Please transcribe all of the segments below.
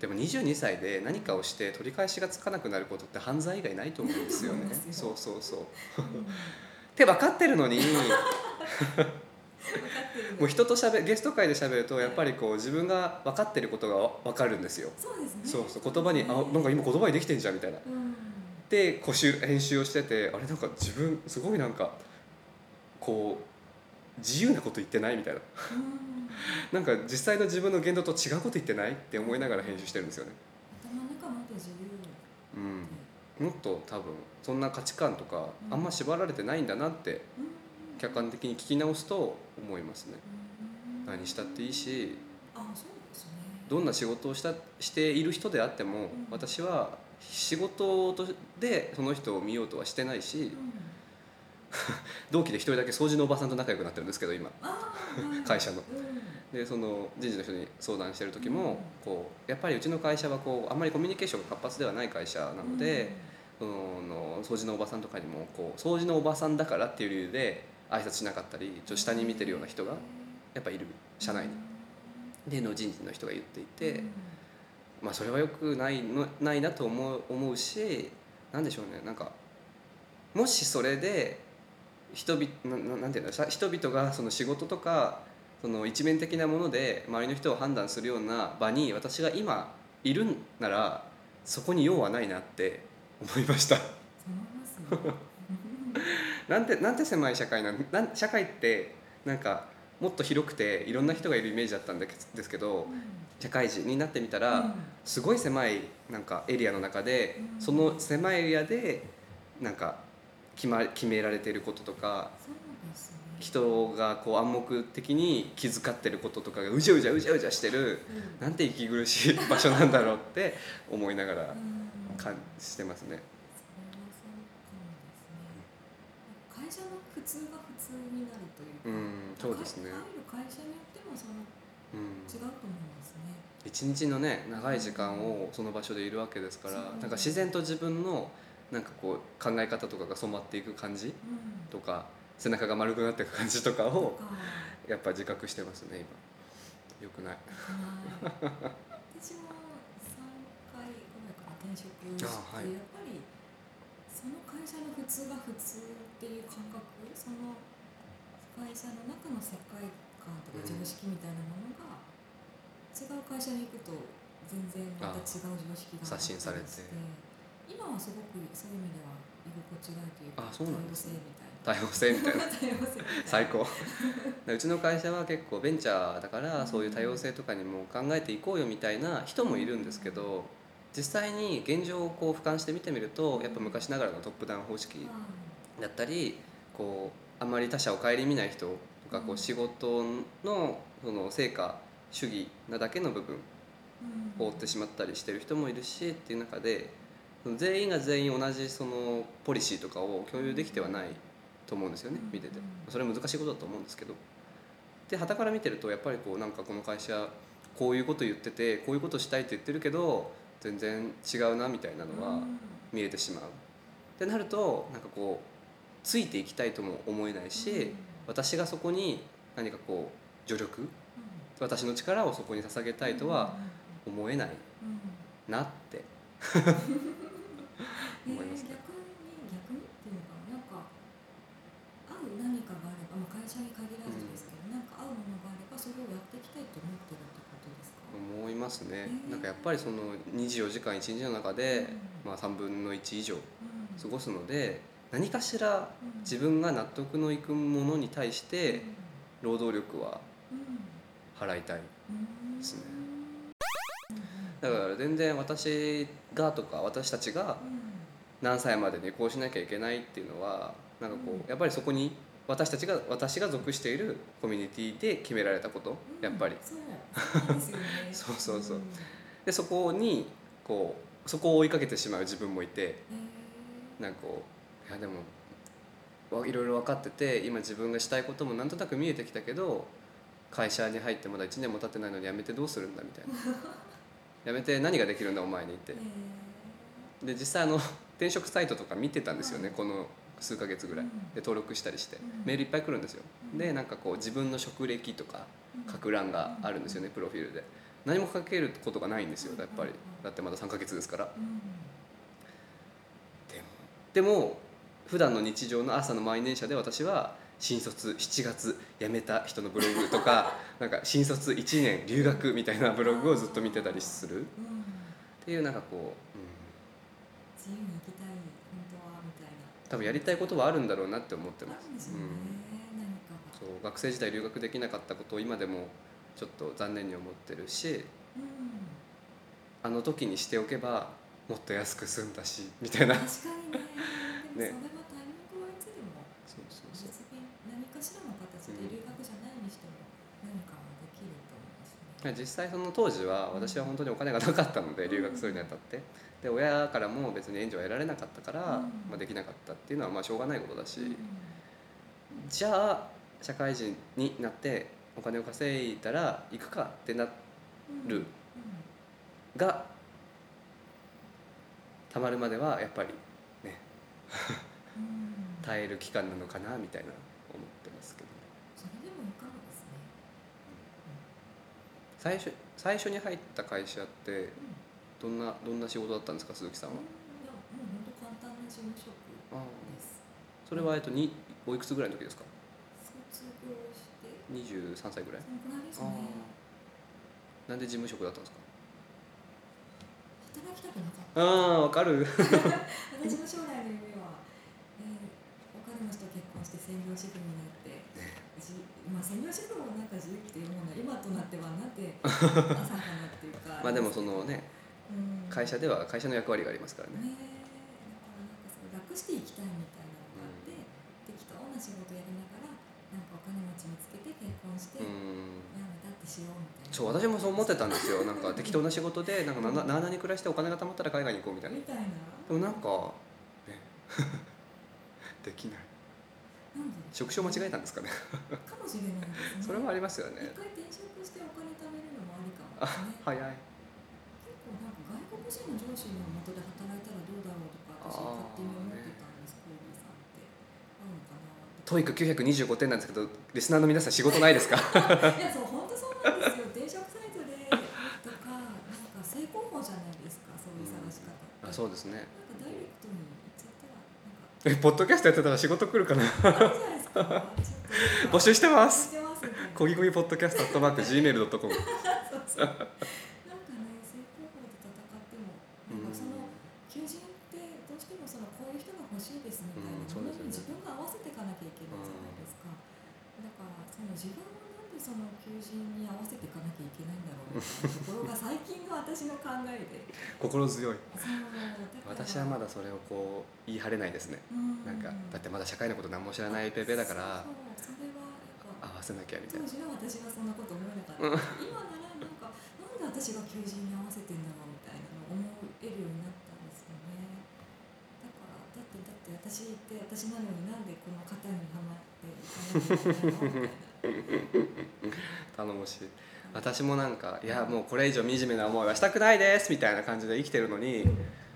でも22歳で何かをして取り返しがつかなくなることって犯罪以外ないと思うんですよね。そうそうよ。そうっうんて 分かってるのに。もう人としゃべゲスト会で喋るとやっぱりこう自分が分かってることが分かるんですよ。そうですね。そうそう。言葉に「あなんか今言葉にできてんじゃん」みたいな。うん。でこうしゅ編集をしててあれなんか自分すごいなんかこう自由なこと言ってないみたいな。うん。なんか実際の自分の言動と違うこと言ってないって思いながら編集してるんですよね。頭の中もっと自由うん。もっと多分そんな価値観とかうんあんま縛られてないんだなってうん客観的に聞き直すと思いますね。うん何したっていいしあそうですねどん。な仕事をしたしている人であってもん。私は仕事とでその人を見ようとはしてないしうん 同期で一人だけ掃除のおばさんと仲良くなってるんですけど今。会社の。うん。でその人事の人に相談してる時もこうやっぱりうちの会社はこうあんまりコミュニケーションが活発ではない会社なので、その掃除のおばさんとかにもこう掃除のおばさんだからっていう理由で挨拶しなかったりちょっと下に見てるような人がやっぱいる。社内に。での人事の人が言っていて、まあそれはよくないのないなと思う思うしなんでしょうね。なんかもしそれで人々なんていうんださ人々がその仕事とかその一面的なもので周りの人を判断するような場に私が今いるんならそこに用はないなって思いました。なんてなんて狭い社会なんなん社会ってなんかもっと広くていろんな人がいるイメージだったんですけど社会人になってみたら、うん。すごい狭いなんかエリアの中で、うん。その狭いエリアでなんか決ま決められていることとかね。人がこう暗黙的に気遣ってることとかがうじゃうじゃうじゃうじゃしてるうん。なんて息苦しい場所なんだろうって 思いながらうん。感じしてますね。会社の普通が普通になるというか、うんそうですね。会社によってもそのうん。違うと思いますね。一日のね長い時間をその場所でいるわけですからそうなんか自然と自分のなんかこう考え方とかが染まっていく感じうん。とか背中が丸くなっていく感じとかをやっぱ自覚してますね今。よくない。はい。私も3回ぐらいから転職して、あはい。やっぱりその会社の普通が普通っていう感覚その会社の中の世界観とか常識みたいなものが、違う会社に行くと全然また違う常識が刷新されて今はすごくそういう意味では居心地がいいというかあそうなんですね。多様性みたいな。最高。うちの会社は結構ベンチャーだからそういう多様性とかにも考えていこうよみたいな人もいるんですけど実際に現状をこう俯瞰して見てみるとやっぱ昔ながらのトップダウン方式だったりこうあまり他者を顧みない人とかこうん。う仕事のその成果主義なだけの部分を追ってしまったりしてる人もいるしっていう中で全員が全員同じそのポリシーとかを共有できてはないと思うんですよねうん。見てて。それは難しいことだと思うんですけど。で傍から見てるとやっぱりこうなんかこの会社こういうこと言っててこういうことしたいって言ってるけど全然違うなみたいなのは見えてしまう。ってなるとなんかこうついていきたいとも思えないし私がそこに何かこう助力私の力をそこに捧げたいとは思えないなって 思いますね。逆に逆にっていうのかななんか合う何かがあれば、まあ、会社に限らずですけど、なんか合うものがあればそれをやっていきたいと思ってるってことですか、思いますね。へー。なんかやっぱりその24時間1日の中で、まあ、3分の1以上うん。過ごすので何かしらうん。自分が納得のいくものに対して労働力はうん。払いたいうん。ですねうん。だから全然私がとか私たちがうん何歳までにこうしなきゃいけないっていうのはなんかこうやっぱりそこに私たちが私が属しているコミュニティで決められたことやっぱり。そうそう そうそうそう。ん。へでそこにこうそこを追いかけてしまう自分もいてー。なんかこういやでもわいろいろ分かってて今自分がしたいこともなんとなく見えてきたけど会社に入ってまだ1年も経ってないのに辞めてどうするんだみたいな。辞めて何ができるんだお前にって。へー。で実際あの転職サイトとか見てたんですよね、はいこの数ヶ月ぐらい。うん。で登録したりして、うん。メールいっぱい来るんですよ、うん。でなんかこう自分の職歴とかうん。書く欄があるんですよね、プロフィールで。何もかけることがないんですよやっぱり。だってまだ3ヶ月ですから。うん。でもでも普段の日常の朝の満員電車で私は新卒7月辞めた人のブログとか なんか新卒1年留学みたいなブログをずっと見てたりする。っうん。ていうなんかこう、うん、自由に生きたい本当はみたいな。多分やりたいことはあるんだろうなって思ってます。よね、何か。がそう学生時代留学できなかったことを今でもちょっと残念に思ってるしうん。あの時にしておけばもっと安く済んだしみたいな。確かにね。でもね。それはタイミングはいつでもそうそう別そう。に何かしらの形で留学じゃないにしても何かはできると思いますね。実際その当時は私は本当にお金がなかったのでうん。留学するにあたってで親からも別に援助は得られなかったから、うんまあ、できなかったっていうのはまあしょうがないことだし、うんじゃあ社会人になってお金を稼いだら行くかってなうんるがたまるまではやっぱりね耐える期間なのかなみたいな思ってますけどね。それでもいかがですね。最初最初に入った会社ってうんどんなどんな仕事だったんですか鈴木さんは、いやもう本当簡単な事務職です。それはえっとにおいくつぐらいの時ですか？卒業して。23歳ぐらい？そのくらいですあね。あなんで事務職だったんですか？働きたくなかった。ああわかる。私の将来の夢は、えー、お金持ちと結婚して専業主婦になって、じまあ、専業主婦もなんか自由っていうものが今となってはなんて 浅はかなっていうか。まあでもそのねうん会社では会社の役割がありますからね。ねえ。だからなんか楽していきたいみたいなのがあって、適当な仕事やりながらなんかお金持ち見つけて結婚して、う辞んめたってしようみたいな。そう私もそう思ってたんですよ。なんか適当な仕事でなんかなななに暮らしてお金が貯まったら海外に行こうみたいな。みたいな。でもなんかね。できない。なんで？職種を間違えたんですかね。かもしれないですね。それはありますよ一ね回転職してお金貯めるのもありかもね。早いなんか外国人の上司の下で働いたらどうだろうとか私勝手に思ってたんですさんって合うのかな TOEIC 925点なんですけどリスナーの皆さん仕事ないですか？いやそう本当そうなんですよ。転職サイトで。とかなんか正攻法じゃないですかそういう探し方って。あそうですね。なんかダイレクトに言っちゃったらえなんか。ポッドキャストやってたら仕事来るかな？募集してます。こぎこぎポッドキャストアットマーク Gmail.com そうそうなんかね正攻法で戦ってもなんかその求人ってどうしてもそのこういう人が欲しいですみたいなうんそうですよねものに自分が合わせていかなきゃいけないじゃないですか、だからその自分はなんでその求人に合わせていかなきゃいけないんだろうみたいなところが最近の私の考えで。心強い。私はまだそれをこう言い張れないですね。うん。なんかだってまだ社会のこと何も知らないペペだから合わせなきゃみたいな。当時は私はそんなこと思えなかった、今ならなんかなんで私が求人に合わせてんだろうみたいなのを思えるようになったんですよね。だからだってだって私って私なのになんでこの型にはまっていかなきゃいけないのみたい 頼もし私もなんかいやもうこれ以上惨めな思いはしたくないですみたいな感じで生きてるのに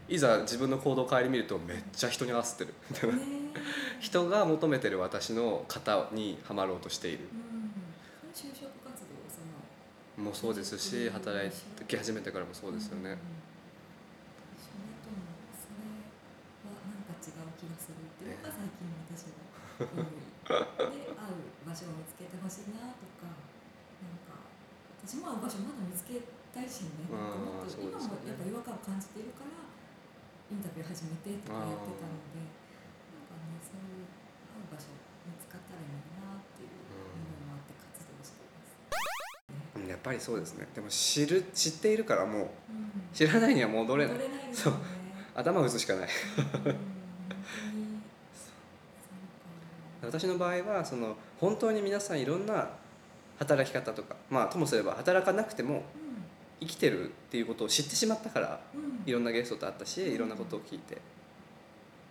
いざ自分の行動を顧みるとめっちゃ人に合わせてる。みたいな人が求めてる私の型にはまろうとしている。うん。就職活動そのもそうですし働いき始めてからもそうですよね。んんん。それともそれはなんか違う気がするっていうのが最近の私の思いで会う場所を見つけてほしいなとか私も会う場所まだ見つけたいしね。もっと今もやっぱ違和感を感じているからインタビュー始めてとかやってたのでなんかねそういう会う場所見つかったらいいなっていう思いもあって活動しています。うんやっぱりそうですね。でも知る知っているからもううん。知らないには戻れない。戻れないですよね。頭打つしかない。私の場合はその本当に皆さんいろんな働き方とかまあともすれば働かなくても生きてるっていうことを知ってしまったからいろんなゲストと会ったしいろんなことを聞いて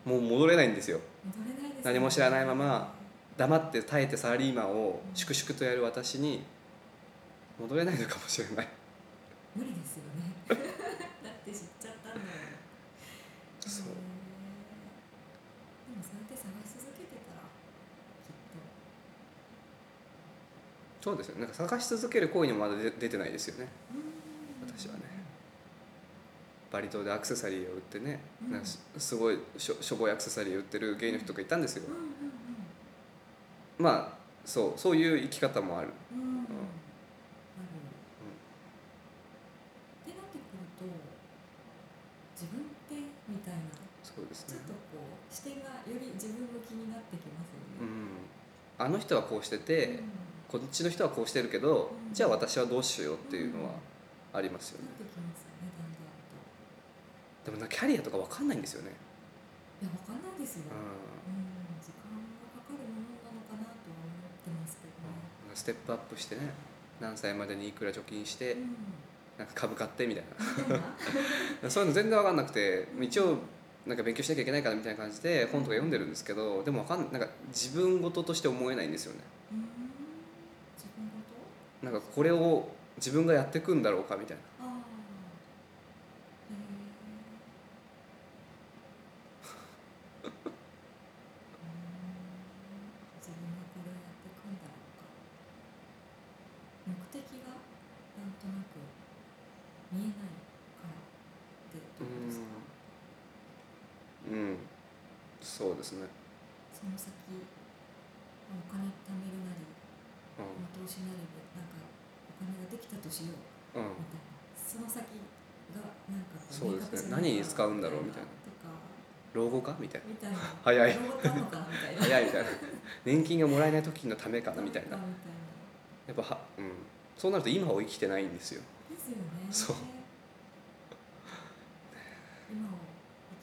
もう戻れないんですよ。戻れないですね。何も知らないまま黙って耐えてサラリーマンを粛々とやる私に戻れないのかもしれない。無理ですよねだって知っちゃったんだよそうへーでもそうやって探し続けてたらきっそうですよね。なんか探し続ける行為にもまだ出出てないですよね。とうんバリ島でアクセサリーを売ってね、うん。なんかすすごいしょしょぼいアクセサリーを売ってる芸の人とかいたんですよ。うんうんまあそうそういう生き方もある。うんうん。ってなってくると自分ってみたいな。そうですね。ちょっとこう視点がより自分向きになってきますよね。うん。あの人はこうしてて、こっちの人はこうしてるけど、うん。じゃあ私はどうしようっていうのはありますよね。でもなキャリアとかわかんないんですよね、いやわかんないですよ。ううん時間がかかるものなのかなとは思ってますけどね。ん、ステップアップしてね何歳までにいくら貯金して、うん。なんか株買ってみたいな。な？そういうの全然わかんなくて一応なんか勉強しなきゃいけないからみたいな感じで本とか読んでるんですけどでもわかんなんか自分事として思えないんですよねなんかこれを自分がやっていくんだろうかみたいなああ。へえ。うん自分がこれをやっていくんだろうか。目的がなんとなく見えないからってどうですか。うんそうですね、その先お金貯めるなりう投資なりでなんかお金ができたとしよう。んうん、みたいなその先がなんかこそうですね明確じゃない何に使うんだろうみたいな。老後かみたいな。早い。早いみたいな。年金がもらえない時のためかな。みたいな。みやっぱは、うん、そうなると今を生きてないんですよ。ですよね。そう。今を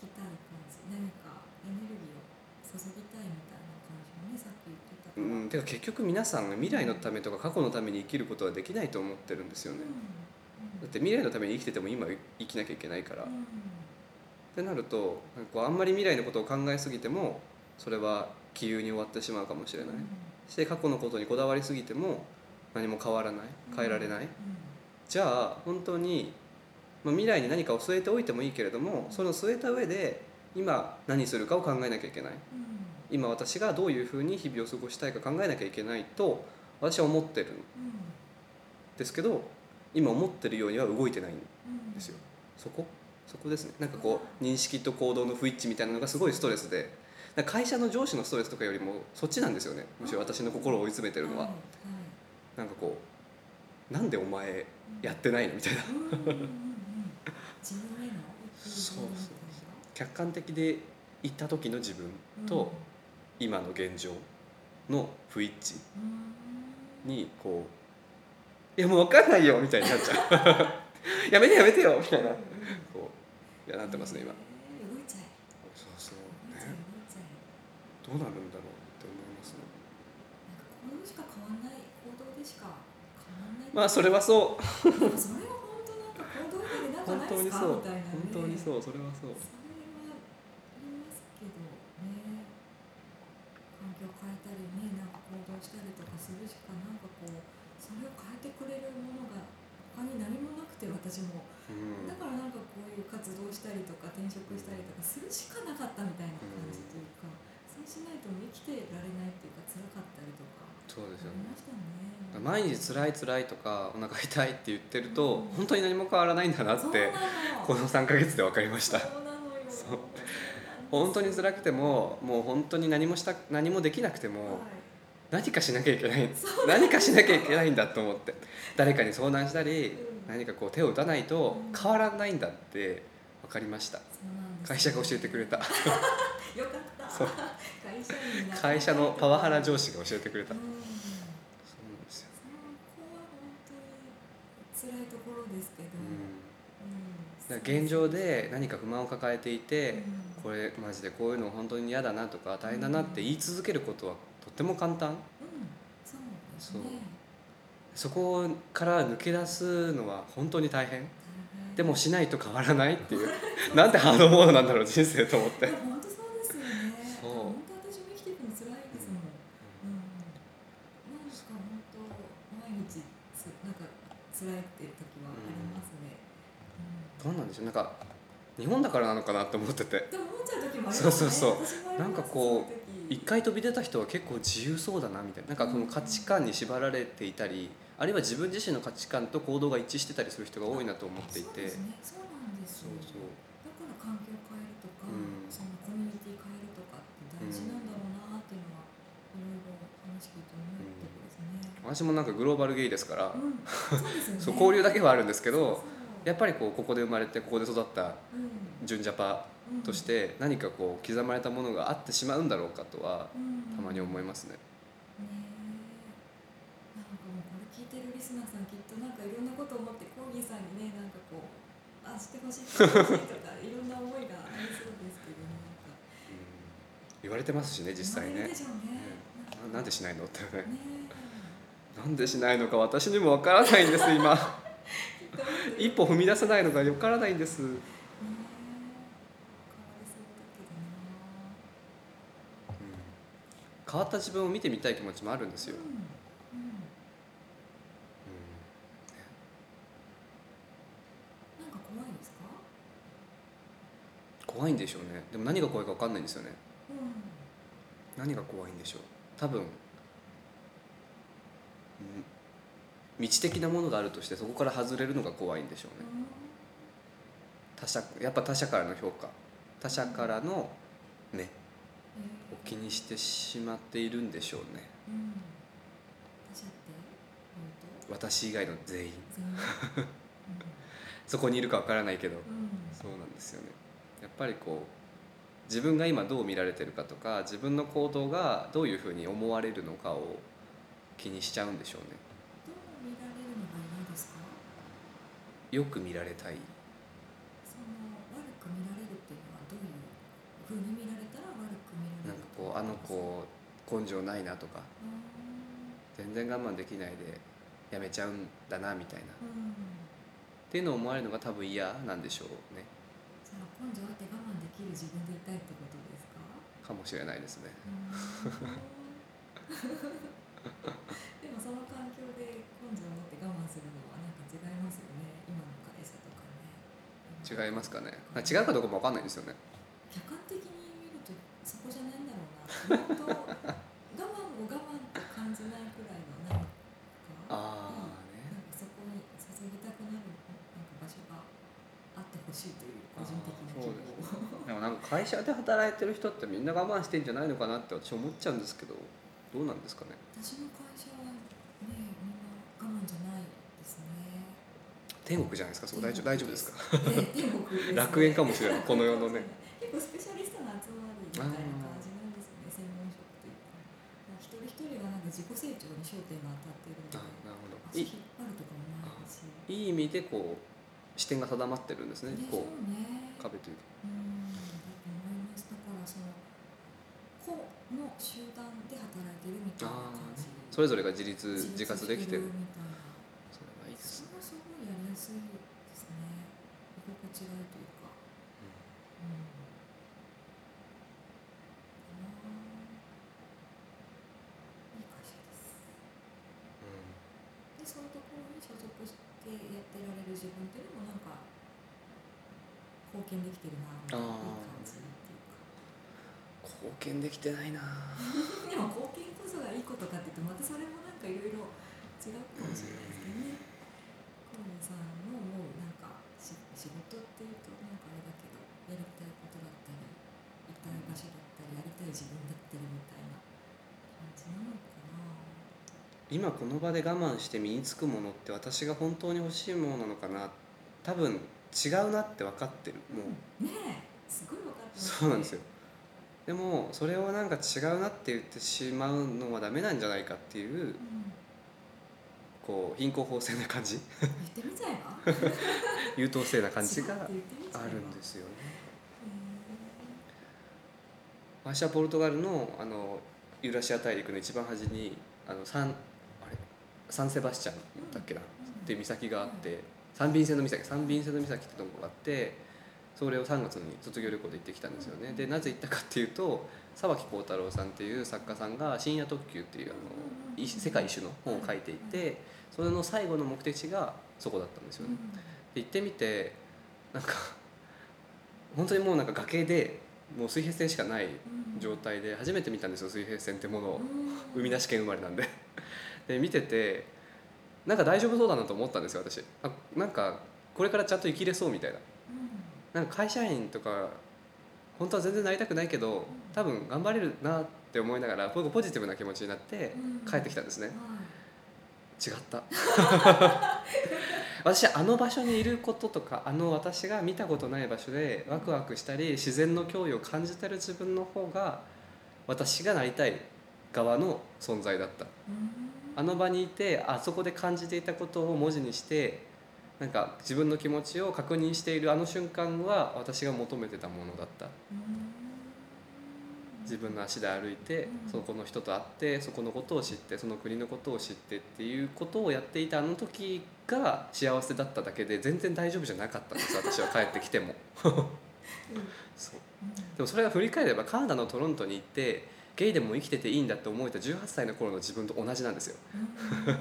生きたい感じ。何かエネルギーを注ぎたいみたいな感じもねさっき言ってた。うん、てか結局皆さんが未来のためとか過去のために生きることはできないと思ってるんですよね、だって未来のために生きてても今生きなきゃいけないから、っうんてなるとなんかこうあんまり未来のことを考えすぎてもそれは気流に終わってしまうかもしれない、して過去のことにこだわりすぎても何も変わらない。変えられない、うん。じゃあ本当に、まあ、未来に何かを据えておいてもいいけれどもその据えた上で今何するかを考えなきゃいけない。うん。今私がどういうふうに日々を過ごしたいか考えなきゃいけないと私は思ってるんうん。ですけど今思ってるようには動いてないんですよ。そこ？そこですね。なんかこう認識と行動の不一致みたいなのがすごいストレスで。会社の上司のストレスとかよりもそっちなんですよね。むしろ私の心を追い詰めてるのは、いいなんかこうなんでお前やってないのみたいな。そうそう客観的で行った時の自分と今の現状の不一致うんにこう「いやもう分かんないよ」みたいになっちゃう「やめてやめてよ」みたいな。こういやなってますね今。えー動いちゃえ。そうそう。ねどうなるんだろうって思いますね。行動しか変わんない行動でしか変わんない。まあそれはそう。それは本当なんか行動以外でなんか本ないですか？当にそう。みたいなね。本当にそう。それはそう。それはありますけどね。環境変えたりねなんか行動したりとかするしかなんかこうそれを変えてくれるものが他に何もなくて私も。うん。だからなんかこういう活動したりとか転職したりとかするしかなかったみたいな感じというか、そうしないと生きてられないっていうか辛かったりとかそうですよね。ありましたね。毎日辛い辛いとかお腹痛いって言ってるとうん。本当に何も変わらないんだなってこの3ヶ月で分かりました。そうなのよ。そう。本当に辛くてももう本当に何もした何もできなくても何かしなきゃいけない。何かしなきゃいけないんだと思って。誰かに相談したりうん。何かこう手を打たないとうん。変わらないんだって分かりました。会社が教えてくれた。よかった。そう。会社のパワハラ上司が教えてくれた。うんそうなんですよ、そこは本当に辛いところですけど。うん、現状で何か不満を抱えていてうん。これマジでこういうの本当に嫌だなとか大変だなって言い続けることはとっても簡単。うん、そうね。そこから抜け出すのは本当に大変。でもしないと変わらないっていう。なんてハードモードなんだろう人生と思って。本当そうですよね。そう。本当私も生きていくの辛いですもん。うん。なんか本当毎日つなんか辛いっていう時はありますね。うん。どうなんでしょう。なんか日本だからなのかなって思ってて。でも思っちゃう時もありますそうそうそう。なんかこう一回飛び出た人は結構自由そうだなみたいな。なんかその価値観に縛られていたりあるいは自分自身の価値観と行動が一致してたりする人が多いなと思っていて。そうなんですよそうそう。だから環境変えるとか、うん。そのコミュニティ変えるとかって大事なんだろうなっていうのは、いろいろ話聞いて思うとですね。私もなんかグローバルゲイですから、うん、そう 交流だけはあるんですけどやっぱりこうここで生まれてここで育ったうん。純ジャパうんとして何かこう刻まれたものがあってしまうんだろうかとはうん。たまに思いますね。なんかもうこれ聞いてるリスナーさんきっとなんかいろんなこと思ってコーギーさんにねなんかこうあしてほしいとかいろんな思いがありそうですけどなんか。言われてますしね実際ね。言われるでしょうね。ななんでしないのってね。ねなんでしないのか私にもわからないんです今。一歩踏み出せないのがわからないんですねえ変わりそうだけどな。変わった自分を見てみたい気持ちもあるんですよ、うん。うん。なんか怖いですか？怖いんでしょうね。でも何が怖いか分かんないんですよね。うん。何が怖いんでしょう。多分、うん、道的なものがあるとしてそこから外れるのが怖いんでしょうね。他者やっぱ他者からの評価。他者からのねを気にしてしまっているんでしょうね。うん。私以外の全員。全員。そこにいるか分からないけどうん。うんそうなんですよね。やっぱりこう自分が今どう見られてるかとか自分の行動がどういうふうに思われるのかを気にしちゃうんでしょうね。どう見られるのが嫌ですか？よく見られたい。その悪く見られるっていうのはどういう風に見られあの子根性ないなとかうん全然我慢できないでやめちゃうんだなみたいな。っうんていうのを思われるのが多分嫌なんでしょうね。じゃあ根性あって我慢できる自分でいたいってことですか？かもしれないですね。でもその環境で根性を持って我慢するのはなんか違いますよね。今の会社とかね。違いますかね。あ違うかどうかも分かんないんですよね客観的に見るとそこじゃないんだろうな本当我慢を我慢と感じないくらいの何かああね。なんかそこに注ぎたくなるなんか場所があってほしいという個人的な希望でもなんか会社で働いてる人ってみんな我慢してんじゃないのかなって私思っちゃうんですけどどうなんですかね？私の会社はねみんな我慢じゃないですね。天国じゃないですか？そこ大丈夫大丈夫ですか？ね天国ですね。楽園かもしれない。この世のね結構スペシャリストの集まりみたいな感じなんですよね専門職というか一人一人がなんか自己成長に焦点が当たってるのであなるほど。引っ張るとかもないし。いい意味でこう視点が定まってるんですねでしょこううね壁というか。うんだと思います。だからその個の集団で働いてるみたいなあ感じ。それぞれが自立自活できてる。みたいなそれはいいですねそれはすごいやりやすいですね。居心地がいいというか。うん。かないい会社ですでそういうところに所属してやってられる自分っていうのもなんか貢献できてるなみたいな感じ貢献できてないな。でも貢献こそがいいことかって言うとまたそれもなんかいろいろ違う。かもしれないですけどね河野さんの思うなんかし仕事っていうとなんかあれだけどやりたいことだったりいたい場所だったりやりたい自分だったりみたいな感じなのかな。今この場で我慢して身につくものって私が本当に欲しいものなのかな。多分違うなって分かってる。もう。ねえすごい分かってますそうなんですよ。でもそれをなんか違うなって言ってしまうのはダメなんじゃないかっていううん。こう貧困法制な感じ。優等生な感じがあるんですよね。へ私はポルトガルのあのユーラシア大陸の一番端にあのサンあれサンセバスチャンだっけな。っていう岬があってサンビンセント岬サンビンセント岬ってとこがあってそれを3月に卒業旅行で行ってきたんですよね。でなぜ行ったかっていうと沢木耕太郎さんっていう作家さんが「深夜特急」っていうあのい世界一周の本を書いていてそれの最後の目的地がそこだったんですよね。で行ってみてなんか本当にもうなんか崖でもう水平線しかない状態で初めて見たんですよ水平線ってものを。海なし県生まれなんで。で見ててなんか大丈夫そうだなと思ったんですよ私。あなんかこれからちゃんと生きれそうみたいな。うん。なんか会社員とか本当は全然なりたくないけど多分頑張れるなって思いながらポジティブな気持ちになってうん。帰ってきたんですね。はい。違った。私あの場所にいることとかあの私が見たことない場所でワクワクしたり自然の脅威を感じてる自分の方が私がなりたい側の存在だった。うんあの場にいてあそこで感じていたことを文字にしてなんか自分の気持ちを確認しているあの瞬間は私が求めてたものだった。うん。自分の足で歩いてうん。そこの人と会ってそこのことを知ってその国のことを知ってっていうことをやっていたあの時が幸せだっただけで全然大丈夫じゃなかったんです私は帰ってきても。そう。うんでもそれが振り返ればカナダのトロントに行ってゲイでも生きてていいんだって思えた18歳の頃の自分と同じなんですよ。うん。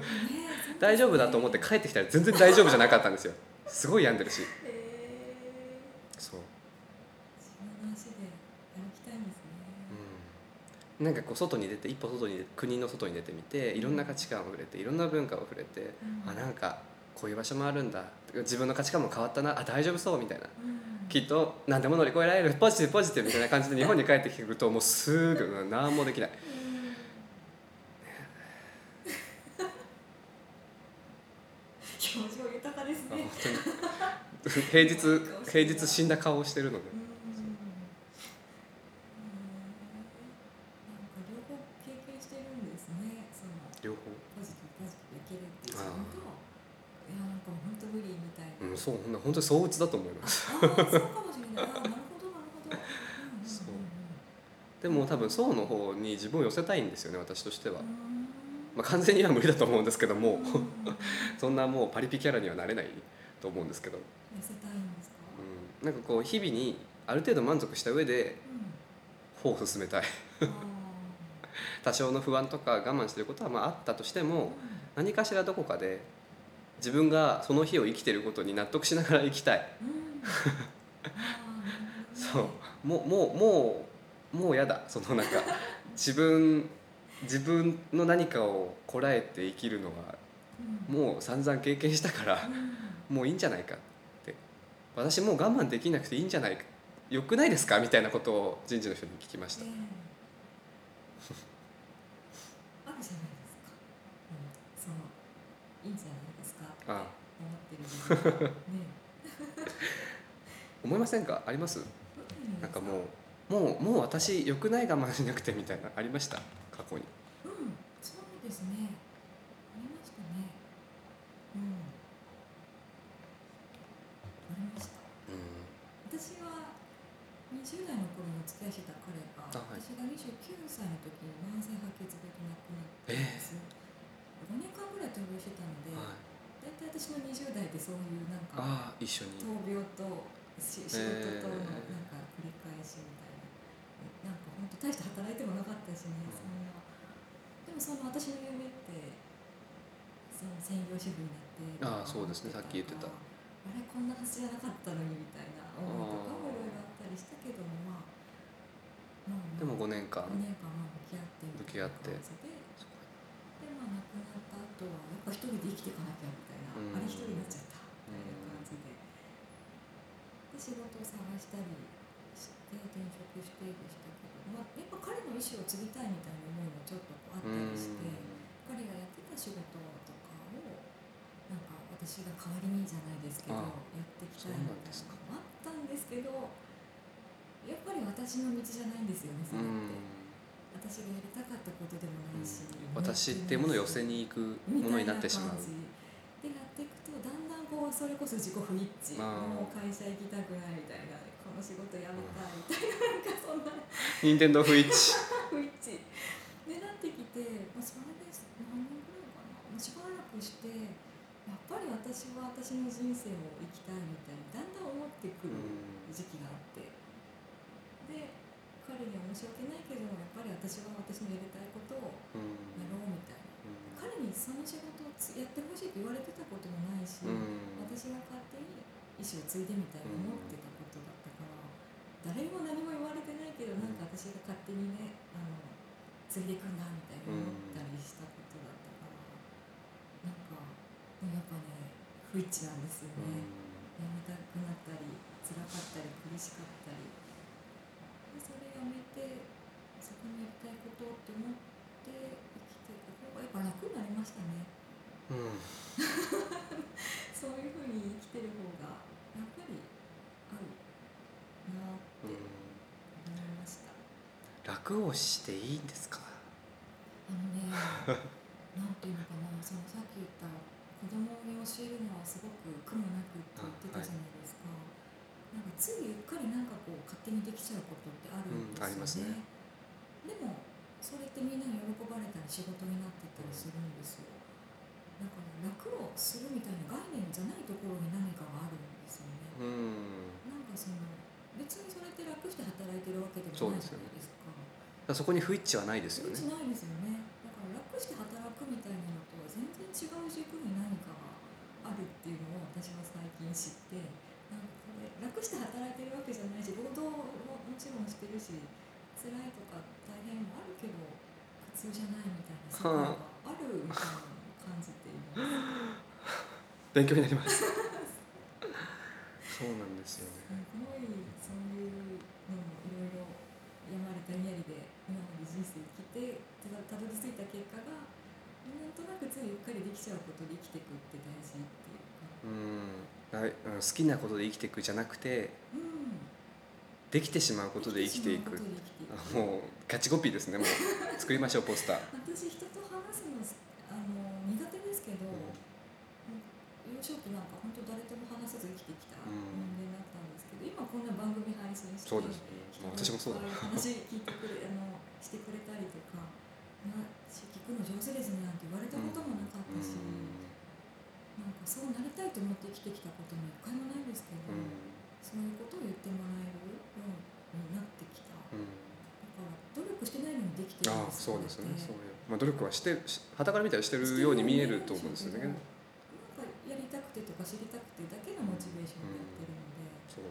大丈夫だと思って帰ってきたら全然大丈夫じゃなかったんですよ。すごい病んでるし。え。ーそう。なんかこう外に出て一歩外に国の外に出てみていろんな価値観を触れていろんな文化を触れて、うん。あなんかこういう場所もあるんだ。自分の価値観も変わったな。あ大丈夫そうみたいな。うんきっと何でも乗り越えられる。ポジティブポジティブみたいな感じで日本に帰ってくるともうすぐうん何もできない。表情豊かですね。平日平日死んだ顔をしてるので。うんなんか両方経験してるんですね。その両方ポジティブポジティブいけるっていう自分と、いやなんか本当無理みたいな。うんそうな本当に相打ちだと思います。そうかもしれない。あなるほどなるほど。そう。でも多分そうの方に自分を寄せたいんですよね私としては、うん。まあ、完全には無理だと思うんですけども、そんなもうパリピキャラにはなれないと思うんですけど、寄せたいんですか？うん、なんかこう日々にある程度満足した上でうん。歩を進めたい。あ 多少の不安とか我慢してることはまああったとしてーも何かしらどこかで自分がその日を生きてることに納得しながら生きたい。うん。そう。もうもうもうもうやだ。そのなんか 自分自分の何かをこらえて生きるのはうん。もう散々経験したからうん。もういいんじゃないかって。私もう我慢できなくていいんじゃないか。よくないですか？みたいなことを人事の人に聞きました。ええあるじゃないですか、うん、そのいいんじゃない思ってる自分がね。思いませんか？あります？えなんかもうもうもう私よくない我慢しなくてみたいなありました？過去に。うんそうですね。ありましたね。うん。ありました。うん。私は20代の頃にお付き合いしてた彼が、あはい。私が29歳の時に慢性白血病で亡くなったんえです、5年間ぐらい闘病してたので、はい、大体私の20代ってそういうなんかああ一緒に。闘病とし仕事とのなんか繰り返しみたいな、なんか本当大して働いてもなかったしね、うん。そんなでもその私の夢ってその専業主婦になってああそうですね。さっき言ってた。あれこんなはずじゃなかったのにみたいな思いとかもいろいろあったりしたけどもまあでも5年間。5年間まあ向き合ってみたいな感じで。でまあ亡くなった後はやっぱ一人で生きていかなきゃあれ一人になっちゃった。みたいな感じでで仕事を探したりして転職してでしたけど、まあ、やっぱ彼の意思を継ぎたいみたいな思いもちょっとこうあったりして、彼がやってた仕事とかをなんか私が代わりにじゃないですけどあやっていきたいみたいなのもあったんですけどやっぱり私の道じゃないんですよねそれって。私がやりたかったことでもないし、私っていうものを寄せに行くものになってしまうそれこそ自己不一致もう会社行きたくないみたいなこの仕事辞めたいみたいななんかそんな。任天堂不一致。不一致。でなってきて、まあ、それです何年ぐらいかな、まあ、しばらくしてやっぱり私は私の人生を生きたいみたいにだんだん思ってくる時期があって。で彼には申し訳ないけどやっぱり私は私のやりたいことをうん。やろうみたいな。彼にその仕事をつやってほしいって言われてたこともないし、うん私が勝手に意思を継いでみたいに思ってたことだったから、誰も何も言われてないけどなんか私が勝手にねあの継いでいくんだみたいに思ったりしたことだったから、なんかやっぱね不一致なんですよね、やめたくなったり辛かったり苦しかったりでそれやめてそこにやりたいことって思って生きていく方がやっぱ楽になりましたね。うん。そういうふうに生きてる方がやっぱり合うなってうん思いました。楽をしていいんですか？あのね なんていうのかなそのさっき言った子供に教えるのはすごく苦もなくって言ってたじゃないですか、なんかついうっかりなんかこう勝手にできちゃうことってあるんですよね,、うんね。でもそれってみんなに喜ばれたり仕事になってったりするんですよだから楽をするみたいな概念じゃないところに何かがあるんですよね、うん。なんかその別にそれって楽して働いてるわけでもないじゃないですか。そこに不一致はないですよね。不一致ないですよね。だから楽して働くみたいなのとは全然違う軸に何かがあるっていうのを私は最近知ってなんかこれ楽して働いてるわけじゃないし労働ももちろんしてるし辛いとか大変もあるけど苦痛じゃないみたいな世界があるみたいな。勉強になります。そうなんですよ。すねごいそういうのもいろいろ山あり谷ありで今まで人生生きてたたどり着いた結果がなんとなくついうっかりできちゃうことで生きていくって大事っていうかうん。はい。うん好きなことで生きていくじゃなくてうん。できてしまうことで生きていく。もうキャッチコピーですねもう。作りましょうポスター、私人とそうです。私もそうだ。話聞いてくれあのしてくれたりとか話聞くの上手ですねなんて言われたこともなかったし、なんかそうなりたいと思って生きてきたことも一回もないですけど、うん。そういうことを言ってもらえるようになってきた。だかうんら努力してないのにできてるんああですそうですね。こそういう、まあ、努力はしてはたから見たらしてるように見えると思うんですよね。なんかやりたくてとか知りたくてだ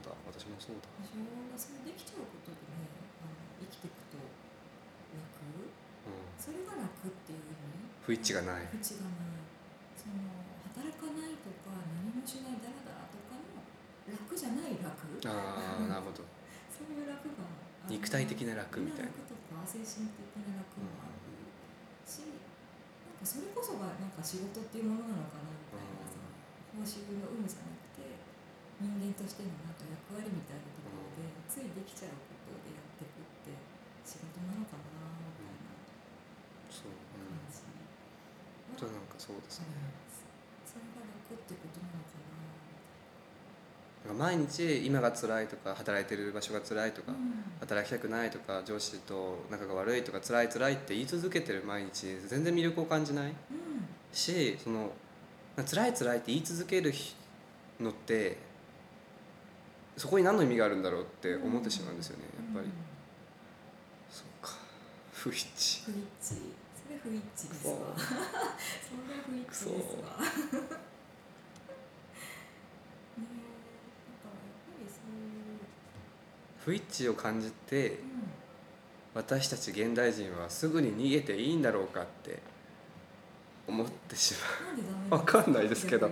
だ私もそうだ。多少がそれできちゃうことでねあの生きていくと楽うん。それが楽っていう意味？不一致がない。不一致がない。その働かないとか何もしないダラダラとかの楽じゃない楽。ああなるほど。そういう楽が肉体的な楽みたいな。楽とか精神的な楽もあるしなんかそれこそがなんか仕事っていうものなのかなみたいなその報酬の有無じゃなくて人間としてのなんか役割みたいなところでついできちゃうことでやっていくって仕事なのかなみたいなそう、う感ん、じとなんかそうですね。それが楽ってことなのかなな。んか毎日今が辛いとか働いてる場所が辛いとか、うん。働きたくないとか上司と仲が悪いとか辛い辛いって言い続けてる毎日全然魅力を感じない？うん。しその辛い辛いって言い続けるのってそこに何の意味があるんだろうって思ってしまうんですよね。やっぱり、うんそうか。不一致。不一致。それ不一致ですわ。くそ不一致ですわ。不一致を感じてうん。私たち現代人はすぐに逃げていいんだろうかって思ってしなんでダメわかんないですけど。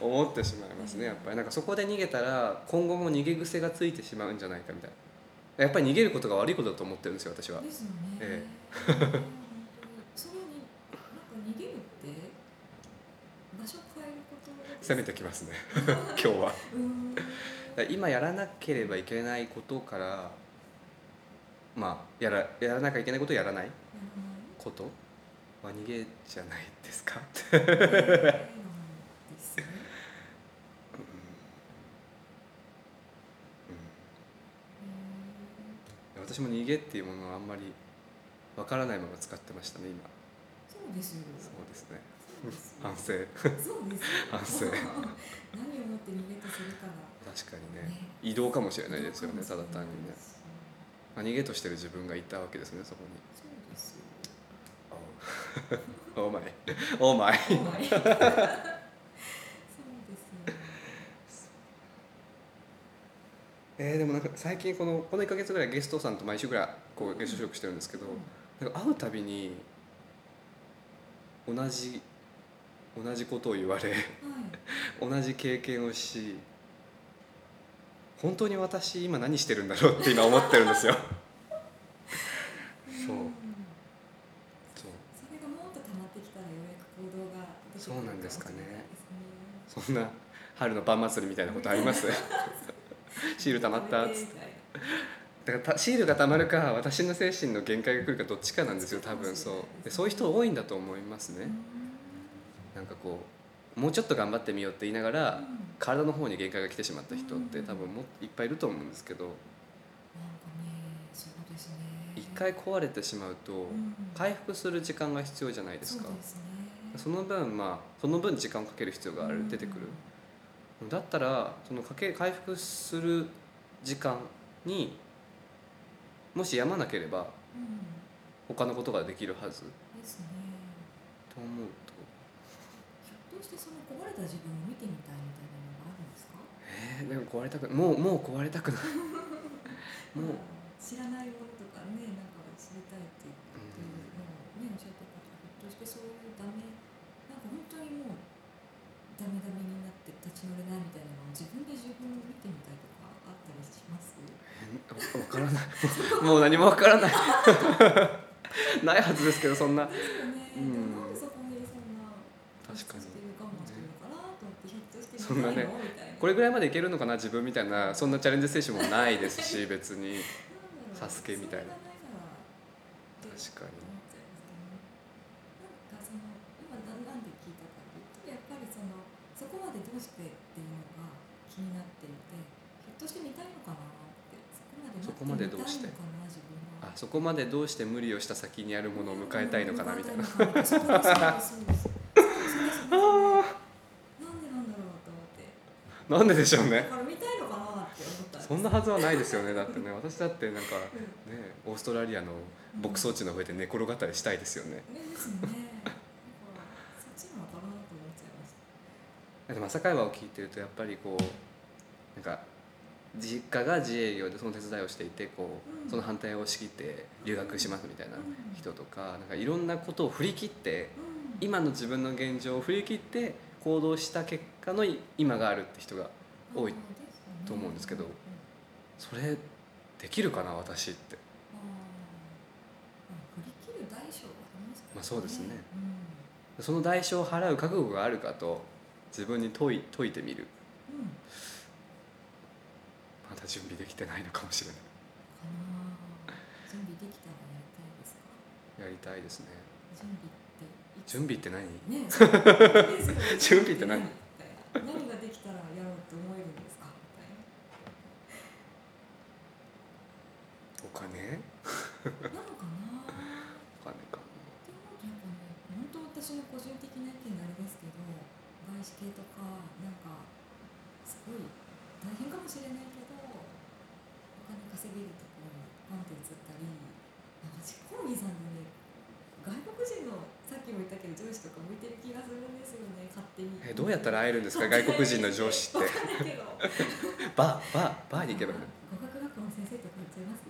思ってしまいますねやっぱり。なんかそこで逃げたら今後も逃げ癖がついてしまうんじゃないかみたいな。やっぱり逃げることが悪いことだと思ってるんですよ私は。ですよね。え 本当にそれになんか逃げるって場所変えること攻めてきますね。今日は。今やらなければいけないことからまあやらやらなきゃいけないことをやらないことは逃げじゃないですか？やらないなんですね。うん私も逃げっていうものはあんまりわからないまま使ってましたね今。そうですよ。そうですね。反省。そうですよ。反省。何をもって逃げとするかが、確かにね。ね。移動かもしれないですよねただ単にね、そうまあ、逃げとしてる自分がいたわけですねそこに。ですよ。オーマイオーマイそうですよ。えー、でもなんか最近このこの1か月ぐらいゲストさんと毎週ぐらいこうゲスト収録してるんですけど、なんか会うたびに同じ同じことを言われはい同じ経験をし本当に私今何してるんだろうって今思ってるんですよ。そう。うん。そうそれがもっと溜まってきたらようやく行動が出てくるそうなんですかね。そんな春のパン祭りみたいなことあります？シール溜まったっつって。だからたシールが溜まるか私の精神の限界が来るかどっちかなんですよ多分そう。でそういう人多いんだと思いますね。なんかこうもうちょっと頑張ってみようって言いながらうん。体の方に限界が来てしまった人ってうん。多分もいっぱいいると思うんですけど。一回壊れてしまうとうん。回復する時間が必要じゃないですか。その分まあその分時間をかける必要がある出てくるだったらそのかけ回復する時間にもしやまなければうん。うん他のことができるはず。ですね。と思うと。ひょっとしてその壊れた自分を見てみたいみたいなのがあるんですか？えー、でも壊れたくもうもう壊れたくない。もう。知らないものとかねなんか知りたいっていうのをねおっしゃってたからひょっとしてそういうダメなんか本当にもうダメダメになって立ち乗れないみたいなのを自分で自分を見てみたいとかあったりします？わからないもう何もわからない。ないはずですけどそんな。ですよね、うん。でもなんでそこにそんな確かにしてる我慢してるのかなと思ってひょっとしてそんなね。これぐらいまでいけるのかな？自分みたいな。そんなチャレンジ精神もないですし別に。サスケみたいな。確かに思っちゃいますけどねなんかその今ななんで聞いたかというとやっぱりそのそこまでどうしてっていうのが気になっていてひょっとして見たいのかなってそこまでなってみたいのかな自分はあそこまでどうして無理をした先にあるものを迎えたいのかなみたいな。そうですそうですそうですそうですなんでなんだろうと思ってなんででしょうね。だから見たいのかなって思ったそんなはずはないですよね。だってね。私だってなんかうんね。オーストラリアの牧草地の上で寝転がったりしたいですよね。ね。ですねだからそっちなのかなと思っちゃいましたでも朝会話を聞いてるとやっぱりこうなんか実家が自営業でその手伝いをしていてこうその反対を押し切って留学しますみたいな人とかなんかいろんなことを振り切ってうん。今の自分の現状を振り切って行動した結果の今があるって人が多いと思うんですけどそれできるかな私って。まあそうですね。うん。その代償を払う覚悟があるかと自分に問い問いてみる。うん。まだ準備できてないのかもしれない。準備できたらやりたいですか？やりたいですね。準備って準備って何？ね 準備って何？何？ができたらやろうって思えるんですか？お金？なのかな？お金か。でもやっぱね本当私の個人的な意見外資系とかなんかすごい大変かもしれないけどお金稼げるところにパンって移ったりなんか私コンビさんでね外国人のさっきも言ったけど上司とか向いてる気がするんですよね勝手に。えどうやったら会えるんですか？外国人の上司って。バーバーバーに行けばいいの？語学学校の先生とか言っちゃいます？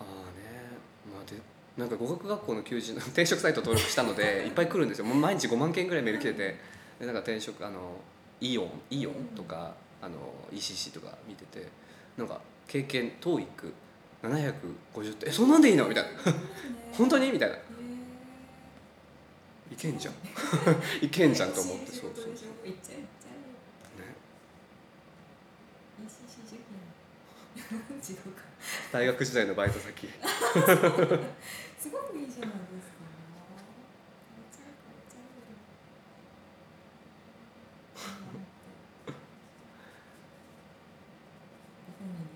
ああね。まあでなんか語学学校の求人の転職サイト登録したのでいっぱい来るんですよ。もう毎日5万件ぐらいメール来ててでなんか転職あのイオンイオンとかあの ECC とか見ててなんか経験 TOEIC750 ってえそんなんでいいの？みたいな。本当に？みたいな。へいけんじゃん。いけんじゃんと思って そうそうそう。ね。大学時代のバイト先。すごくいいじゃないですか。変わっちゃう変わっちゃ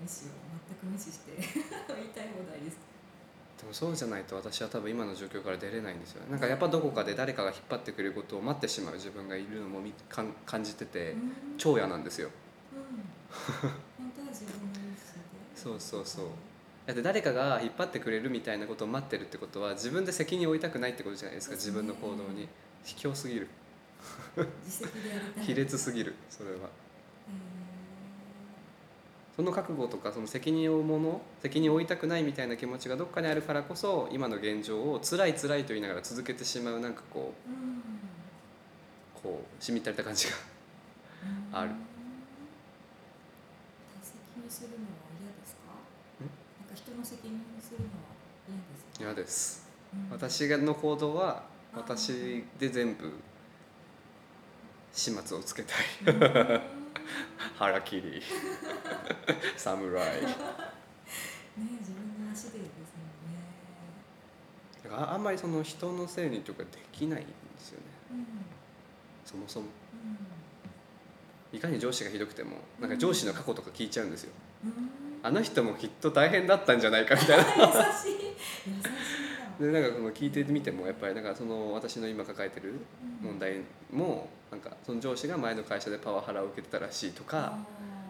う。を全く無視して 言いたい放題です。でもそうじゃないと私は多分今の状況から出れないんですよなんかやっぱどこかで誰かが引っ張ってくれることを待ってしまう自分がいるのもみかん感じててうん。超嫌なんですよ。うん。本当は自分の意思で。そうそうそう。だって誰かが引っ張ってくれるみたいなことを待ってるってことは自分で責任を負いたくないってことじゃないですか自分の行動に。卑怯すぎる。卑劣すぎるそれは。へその覚悟とかその責任を負うもの責任を負いたくないみたいな気持ちがどっかにあるからこそ今の現状を辛い辛いと言いながら続けてしまうなんかこーうこうしみったれた感じがうん。ある。大責にするのは嫌ですか？ん？なんか人の責任にするのは嫌ですか？嫌です。うん。私の行動は私で全部始末をつけたい。うん腹切り。侍ね自分の足でですもんね。だからあんまりその人のせいにとかできないんですよね。うん。そもそも。うん。いかに上司がひどくてもなんか上司の過去とか聞いちゃうんですよ。うん。あの人もきっと大変だったんじゃないかみたいな。優しい。でなんかその聞いてみてもやっぱりなんかその私の今抱えてる問題もなんかその上司が前の会社でパワハラを受けてたらしいとか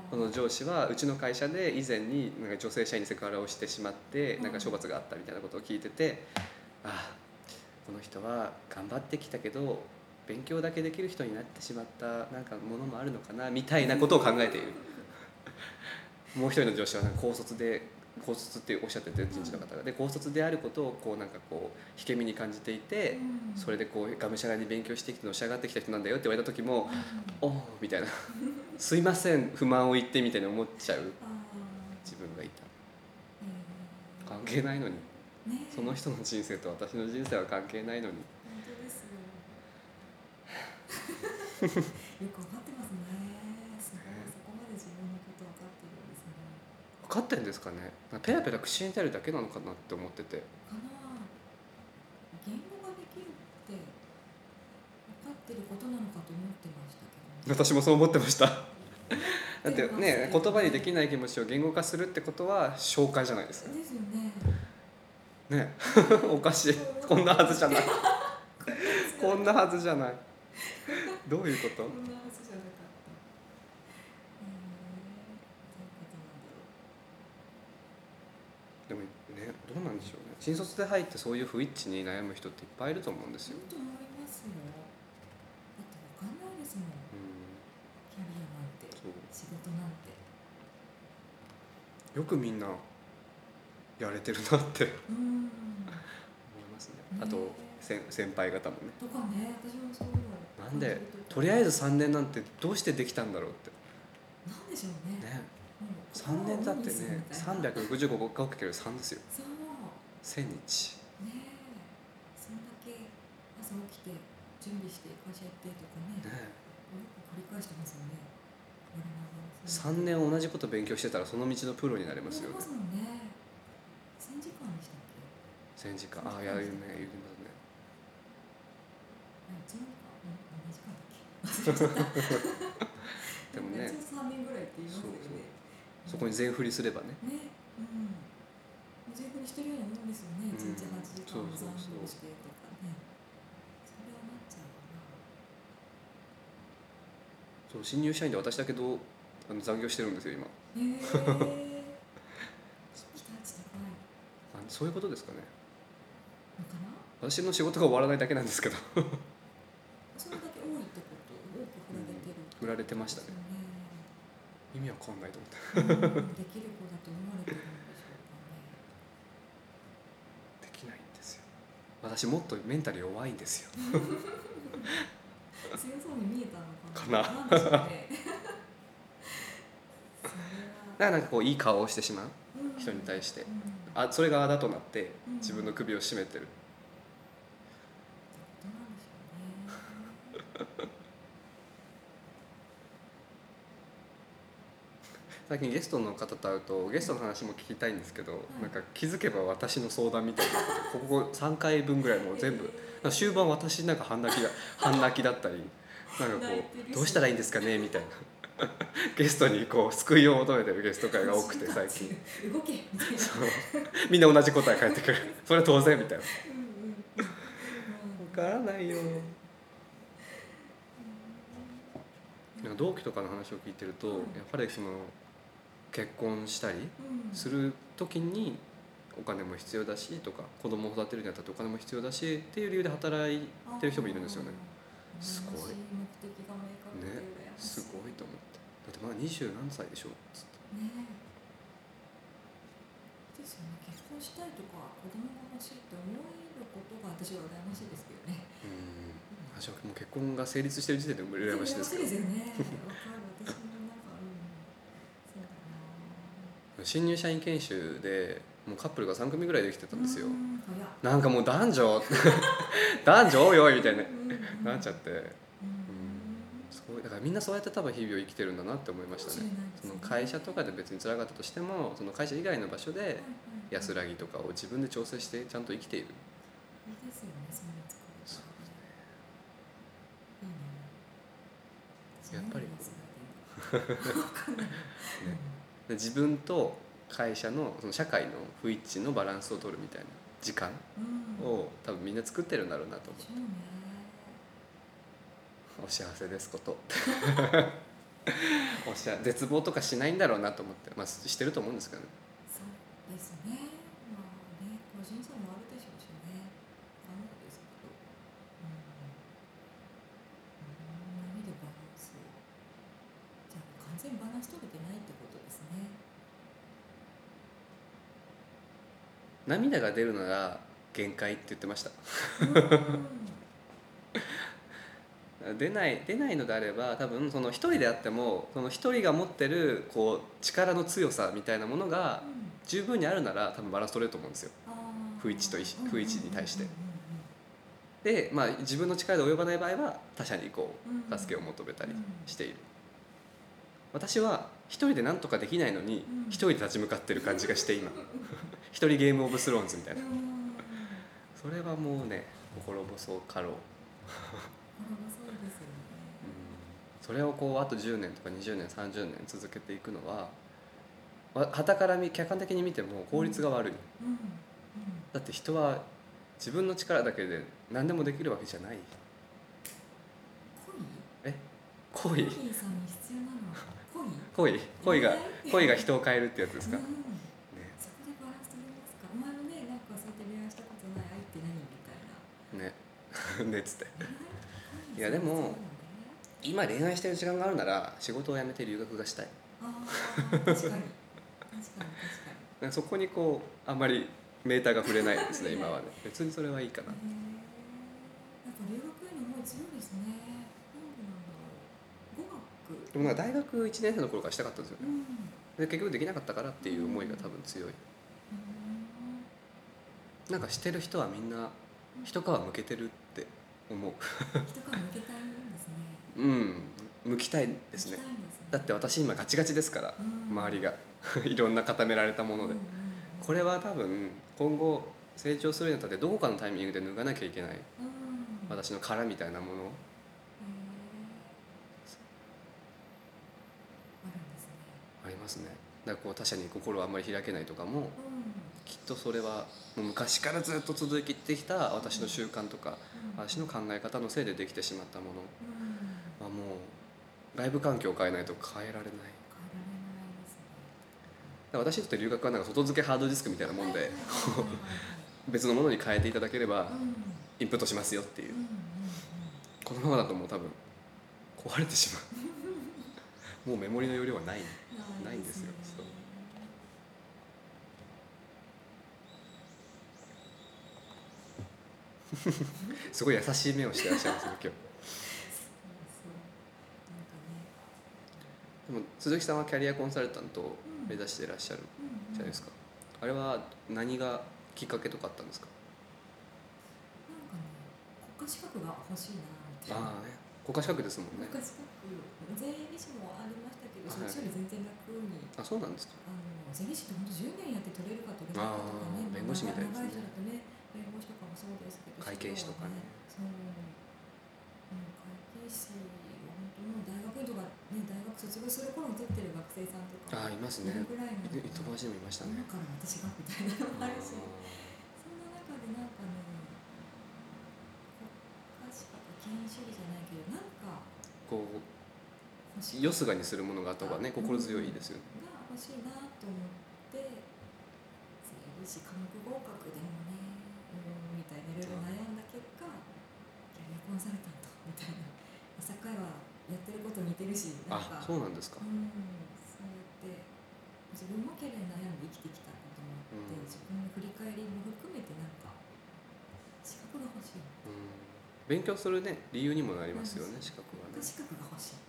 その上司はうちの会社で以前になんか女性社員にセクハラをしてしまってなんか処罰があったみたいなことを聞いててああこの人は頑張ってきたけど勉強だけできる人になってしまったなんかものもあるのかなみたいなことを考えている。もう一人の上司はなんか高卒で高卒っておっしゃってて人事の方が。で高卒であることをこうなんかこう引け身に感じていてうん。それでこうがむしゃらに勉強してきてのし上がってきた人なんだよって言われた時もおおみたいな。すいません不満を言ってみたいに思っちゃう。自分がいた。えー関係ないのに。ね。その人の人生と私の人生は関係ないのに。本当ですよ。よくわかってますねすごいそこまで自分のことわかってるんですね分かってんですかね？ペラペラ口に出るだけなのかなって思ってて。かな？言語ができるって分かってることなのかと思ってましたけど私もそう思ってました。だって思ね。言葉にできない気持ちを言語化するってことは紹介じゃないですか。ですよね。ね。おかしい。こんなはずじゃない。こんなはずじゃない。どういうことこんなはずじゃなかったへえどういうことなんだろうでもねどうなんでしょうね。新卒で入ってそういう不一致に悩む人っていっぱいいると思うんですよ、本当思いますよ。だってわかんないですもん。うん、キャリアなんて仕事なんて。よくみんなやれてるなって。うん。思いますね。あとね先先輩方もね。とかね私もそうなんでとりあえず3年なんてどうしてできたんだろうってなんでしょうねねもう3年だってね心を鬼にするみたいな。365かける3ですよ。そう。1000日。ねえ。そんだけ朝起きて準備して会社行ってとかね。ね繰り返してますよね。我々3年同じこと勉強してたらその道のプロになれますよね。思いますもんね。1000時間でしたっけ？1000時間。ああやる ね 言いますね。あ1年間うでもね。一応3年そこに全振りすればね。ね。うん。全部にしてるようなもんですよね、うん。1日8時間残業してとかね。それはなっちゃうそう新入社員で私だけどあの残業してるんですよ今。へえ期待値高い。あそういうことですかね。私の仕事が終わらないだけなんですけど。それだけ多いってこと？多く振られてる振られてましたねね意味わかんないと思って。うん。できる子だと思われてるんでしょうできないんですよ。私もっとメンタル弱いんですよ。かね強そうに見えたのかな。だからなんかこういい顔をしてしまう。は人に対して。うん。あそれがあだとなってうん。自分の首を絞めてる。どうなんでしょうね最近ゲストの方と会うとゲストの話も聞きたいんですけど、い。なんか気づけば私の相談みたいなことここ3回分ぐらいもう全部終盤私なんか半泣きだ 半泣きだったりなんかこうどうしたらいいんですかねみたいな。ゲストにこう救いを求めてるゲスト会が多くて 最近。動けみたいな。そう。みんな同じ答え返ってくる。それは当然みたいな。うんうんうん。分からないよ。なんか同期とかの話を聞いてると、うんやっぱりその結婚したりうん。する時にお金も必要だしとか子供を育てるにあたってお金も必要だしっていう理由で働いてる人もいるんですよね。すごい。羨まし目的が明確で羨ましすごいと思って。だってまだ二十何歳でしょつってね。えですよね。結婚したいとか子供が欲しいって思えることが私は羨ましいですけどね。うん。私はもう結婚が成立してる時点で羨ましいですけど。羨ましいですよね。わかる。私もなんかうんそうだな新入社員研修でもうカップルが3組ぐらいできてたんですよ。なんかもう男女。男女多いよみたいななっちゃって。うん。すごい。だからみんなそうやって多分日々を生きてるんだなって思いましたね。その会社とかで別に辛かったとしてもその会社以外の場所で安らぎとかを自分で調整してちゃんと生きている。いいですよね。そんな作りそういいね。やっぱり。私も わかんない。で自分と会社のその社会の不一致のバランスを取るみたいな時間を多分みんな作ってるんだろうなと思うそうね。お幸せですこと。おしゃ絶望とかしないんだろうなと思ってまあしてると思うんですけどね。そうですねまあね個人差もあるでしょうしねわかんないですけどうんうん波でバランスじゃあ完全にバランス取れてないってことですね涙が出るなら限界って言ってました。うん。出ない出ないのであれば多分その一人であってもその一人が持ってるこう力の強さみたいなものがうん。十分にあるなら多分バランス取れると思うんですよ。不一致と不一致に対して。うんで、まあ、自分の力で及ばない場合は他者にこう助けを求めたりうん。している。私は一人で何とかできないのにうん。一人で立ち向かってる感じがして今 一人ゲームオブスローンズみたいな。それはもうね心細かろう。そうですよね。それをこうあと10年とか20年30年続けていくのははたから見客観的に見ても効率が悪い。だって人は自分の力だけで何でもできるわけじゃない。恋？恋？恋恋？恋。がえー恋が人を変えるってやつですか、ね、うんそこでバランス取れますかお前もねなんかそうやって恋愛したことない愛って何みたいなねねっつって。恋いやでも今恋愛してる時間があるなら仕事を辞めて留学がしたい。確かに。確かに確かに。そこにこうあんまりメーターが触れないですね今はね。別にそれはいいかな。へー。やっぱ留学への思い強いですね。でも大学1年生の頃からしたかったんですよね。うん。で結局できなかったからっていう思いが多分強い。うん。なんかしてる人はみんな一皮向けてるって思う。うん向きたいですね。ね。だって私今ガチガチですからうん。周りが。いろんな固められたもので。うん。うんうんこれは多分今後成長するにあたってどこかのタイミングで脱がなきゃいけない。うん。私の殻みたいなものありますね。だからこう他者に心をあんまり開けないとかも。うんきっとそれはもう昔からずっと続いてきた私の習慣とかうん。私の考え方のせいでできてしまったもの。うん。はもう外部環境を変えないと変えられない。変えられないで私にとって留学はなんか外付けハードディスクみたいなもんで別のものに変えていただければうん。インプットしますよっていう。うんこのままだともう多分壊れてしまう。もうメモリの容量はない。ないんですよそう すごい優しい目をしてらっしゃいますね今日。でも鈴木さんはキャリアコンサルタントを目指していらっしゃるじゃないですか、あれは何がきっかけとかあったんですか？なんかね国家資格が欲しいなみたいなああね。国家資格ですもんね。国家資格税理士もありましたけど、はいそっちより全然楽に。あそうなんですか。あの税理士って本当10年やって取れるか取れないかとかね弁護士みたいですね会計士とかね。そう、うん、会計士は本当もう大学とかね大学卒業する頃に取ってる学生さんとか。ああいますね。ぐらいの。友達にもいましたね。今から私がみたいなのもあるし。あそんな中でなんかね国家権威主義じゃないけどなんかーこうよすがにするものがあった方がね心強いですよ。ねが欲しいなと思って税理士科目合格でもねうんみたいないろいろ悩んだ結果キャリアコンサルタントみたいな。朝会はやってること似てるしなんかあそうなんですか。うんそうやって自分もキャリアに悩んで生きてきたこともあって、うん。自分の振り返りも含めてなんか資格が欲しい。うん。勉強するね理由にもなりますよね資格はね。資格が欲しい。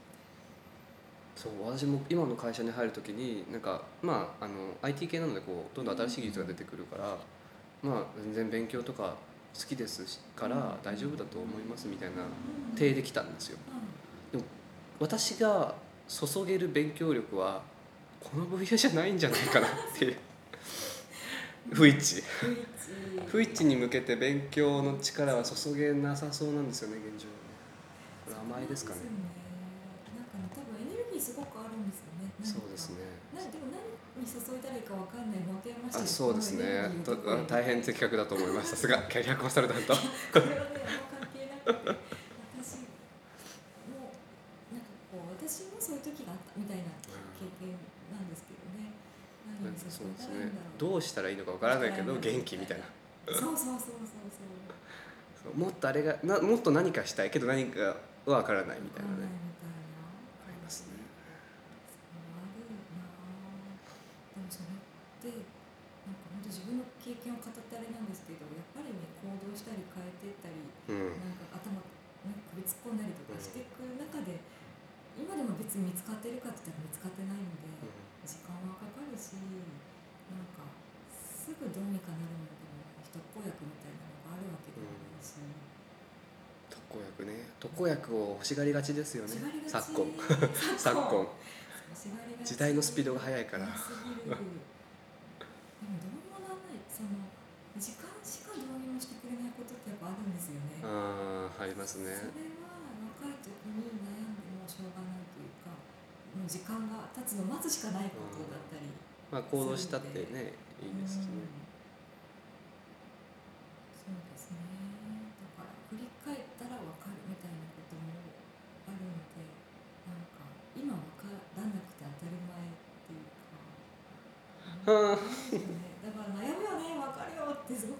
そう私も今の会社に入る時になんかまああの IT 系なのでこうどんどん新しい技術が出てくるから、まあ全然勉強とか好きですしから大丈夫だと思いますみたいな体できたんですよ。私が注げる勉強力はこの分野じゃないんじゃないかなっていう。不一致。不一致。に向けて勉強の力は注げなさそうなんですよね現状これ甘いですかね。なんかね多分エネルギーすごくあるんですよね。そうですね。なでも何に注いだらいいかわかんない持て余しあてるそうですね。大変的確だと思います。さすが キャリアコンサルタント。これはね関係なくて私もなんかこう私もそういう時があったみたいな経験なんですけどね。何に注そういですね。どうしたらいいのかわからないけど元気みたいな。そうそうそうそうそう。もっとあれがなもっと何かしたいけど何かはわからないみたいなねわかんないみたいなありますねそうあるなでもそれってなんか本当自分の経験を語ってあれなんですけどやっぱりね行動したり変えていったりうん。なんか頭ね首突っ込んだりとかしていく中で今でも別に見つかってるかって言ったら見つかってないので時間はかかるしなんかすぐどうにかなるものでもない特効薬みたいなのがあるわけでもないし、特効薬ね。特効薬を欲しがりがちですよね。昨今。昨昨今。時代のスピードが速いから早すぎるでもどうにもならないその時間しかどうにもしてくれないことってやっぱあるんですよね。あーありますね。それは若い時に悩んでもしょうがないというかもう時間が経つの待つしかないことだったり、まあ行動したってねいいですしね。うんそうですね。だから振り返ったら分かるみたいなこともあるのでなんか今分からなくて当たり前っていうか。はあ。なん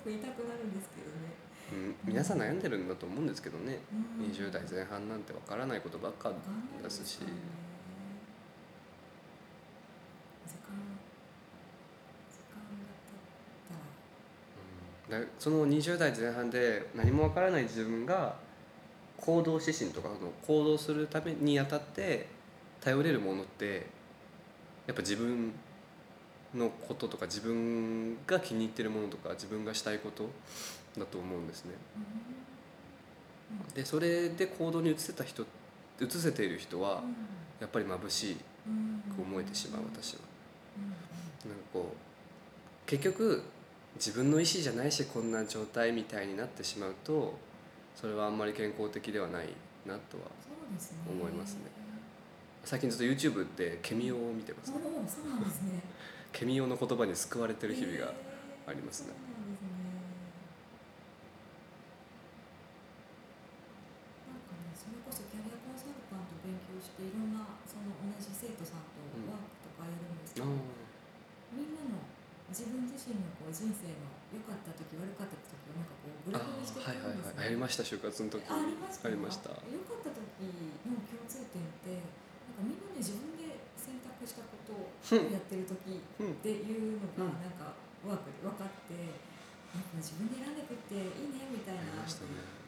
く言いたくなるんですけどね、うん皆さん悩んでるんだと思うんですけどね。うん、20代前半なんてわからないことばっかですし。からね時間時間が経ったら。うん。だその20代前半で何もわからない自分が行動指針とかの行動するためにあたって頼れるものってやっぱ自分のこととか自分が気に入ってるものとか自分がしたいことだと思うんですね。でそれで行動に移せた人移せている人はやっぱり眩しいく思えてしまう私は。なんかこう結局自分の意思じゃないしこんな状態みたいになってしまうとそれはあんまり健康的ではないなとはそうですね思いますね最近ずっと YouTube でケミオを見てますねそうなんですねケミオの言葉に救われてる日々がありますね。そうなんですねなんかねそれこそキャリアコンサルタント勉強していろんなその同じ生徒さんとワークとかやるんですけど、あみんなの自分自身のこう人生の良かった時悪かった時をなんかこうグあラフにしていくはいはいんですはいやりました就活の時。あありましたありました。良かった時の共通点ってなんかみんなね自分で選択したことをやってる時うん。っていうのうん。がなんかワークで分かってなんか自分で選んでくっていいねみたいな。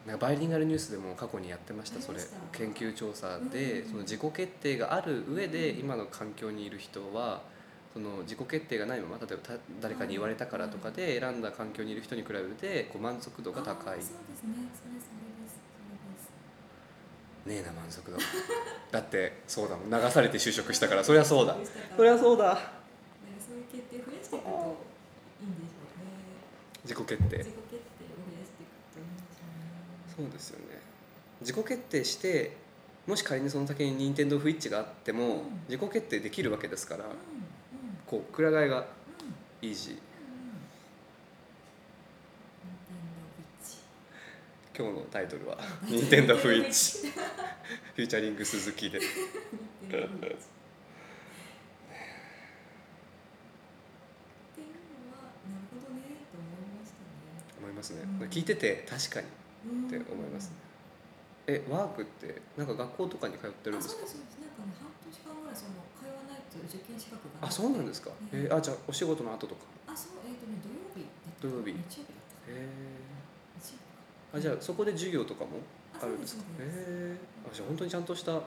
なんかバイリンガルニュースでも過去にやってましたそれ。研究調査でうんその自己決定がある上でうん今の環境にいる人はその自己決定がないまま例えばた誰かに言われたからとかで選んだ環境にいる人に比べてこう満足度が高い。そうですね。それそれ。ですそれですねえな満足度。だってそうだもん。流されて就職したから。そりゃそうだ。そりゃそうだ。ねそういう決定を増やしていくといいんでしょうね。自己決定。自己決定を増やしていくといいんでしょうね。そうですよね。自己決定してもし仮にその先に任天堂不一致があってもうん。自己決定できるわけですから。うん。うん。こうくら替えがうんイージー今日のタイトルは「任天堂不一致」フューチ。ャリング鈴木で。思いますね。うん。聞いてて確かにうんって思いますね。えワークってなんか学校とかに通ってるんあですかあそうなんですか。ええあじゃあお仕事の後とか。あそうえっ、とね土曜日土曜日。日曜日えあじゃあそこで授業とかもあるんですか？へえあじゃあ本当にちゃんとしたあ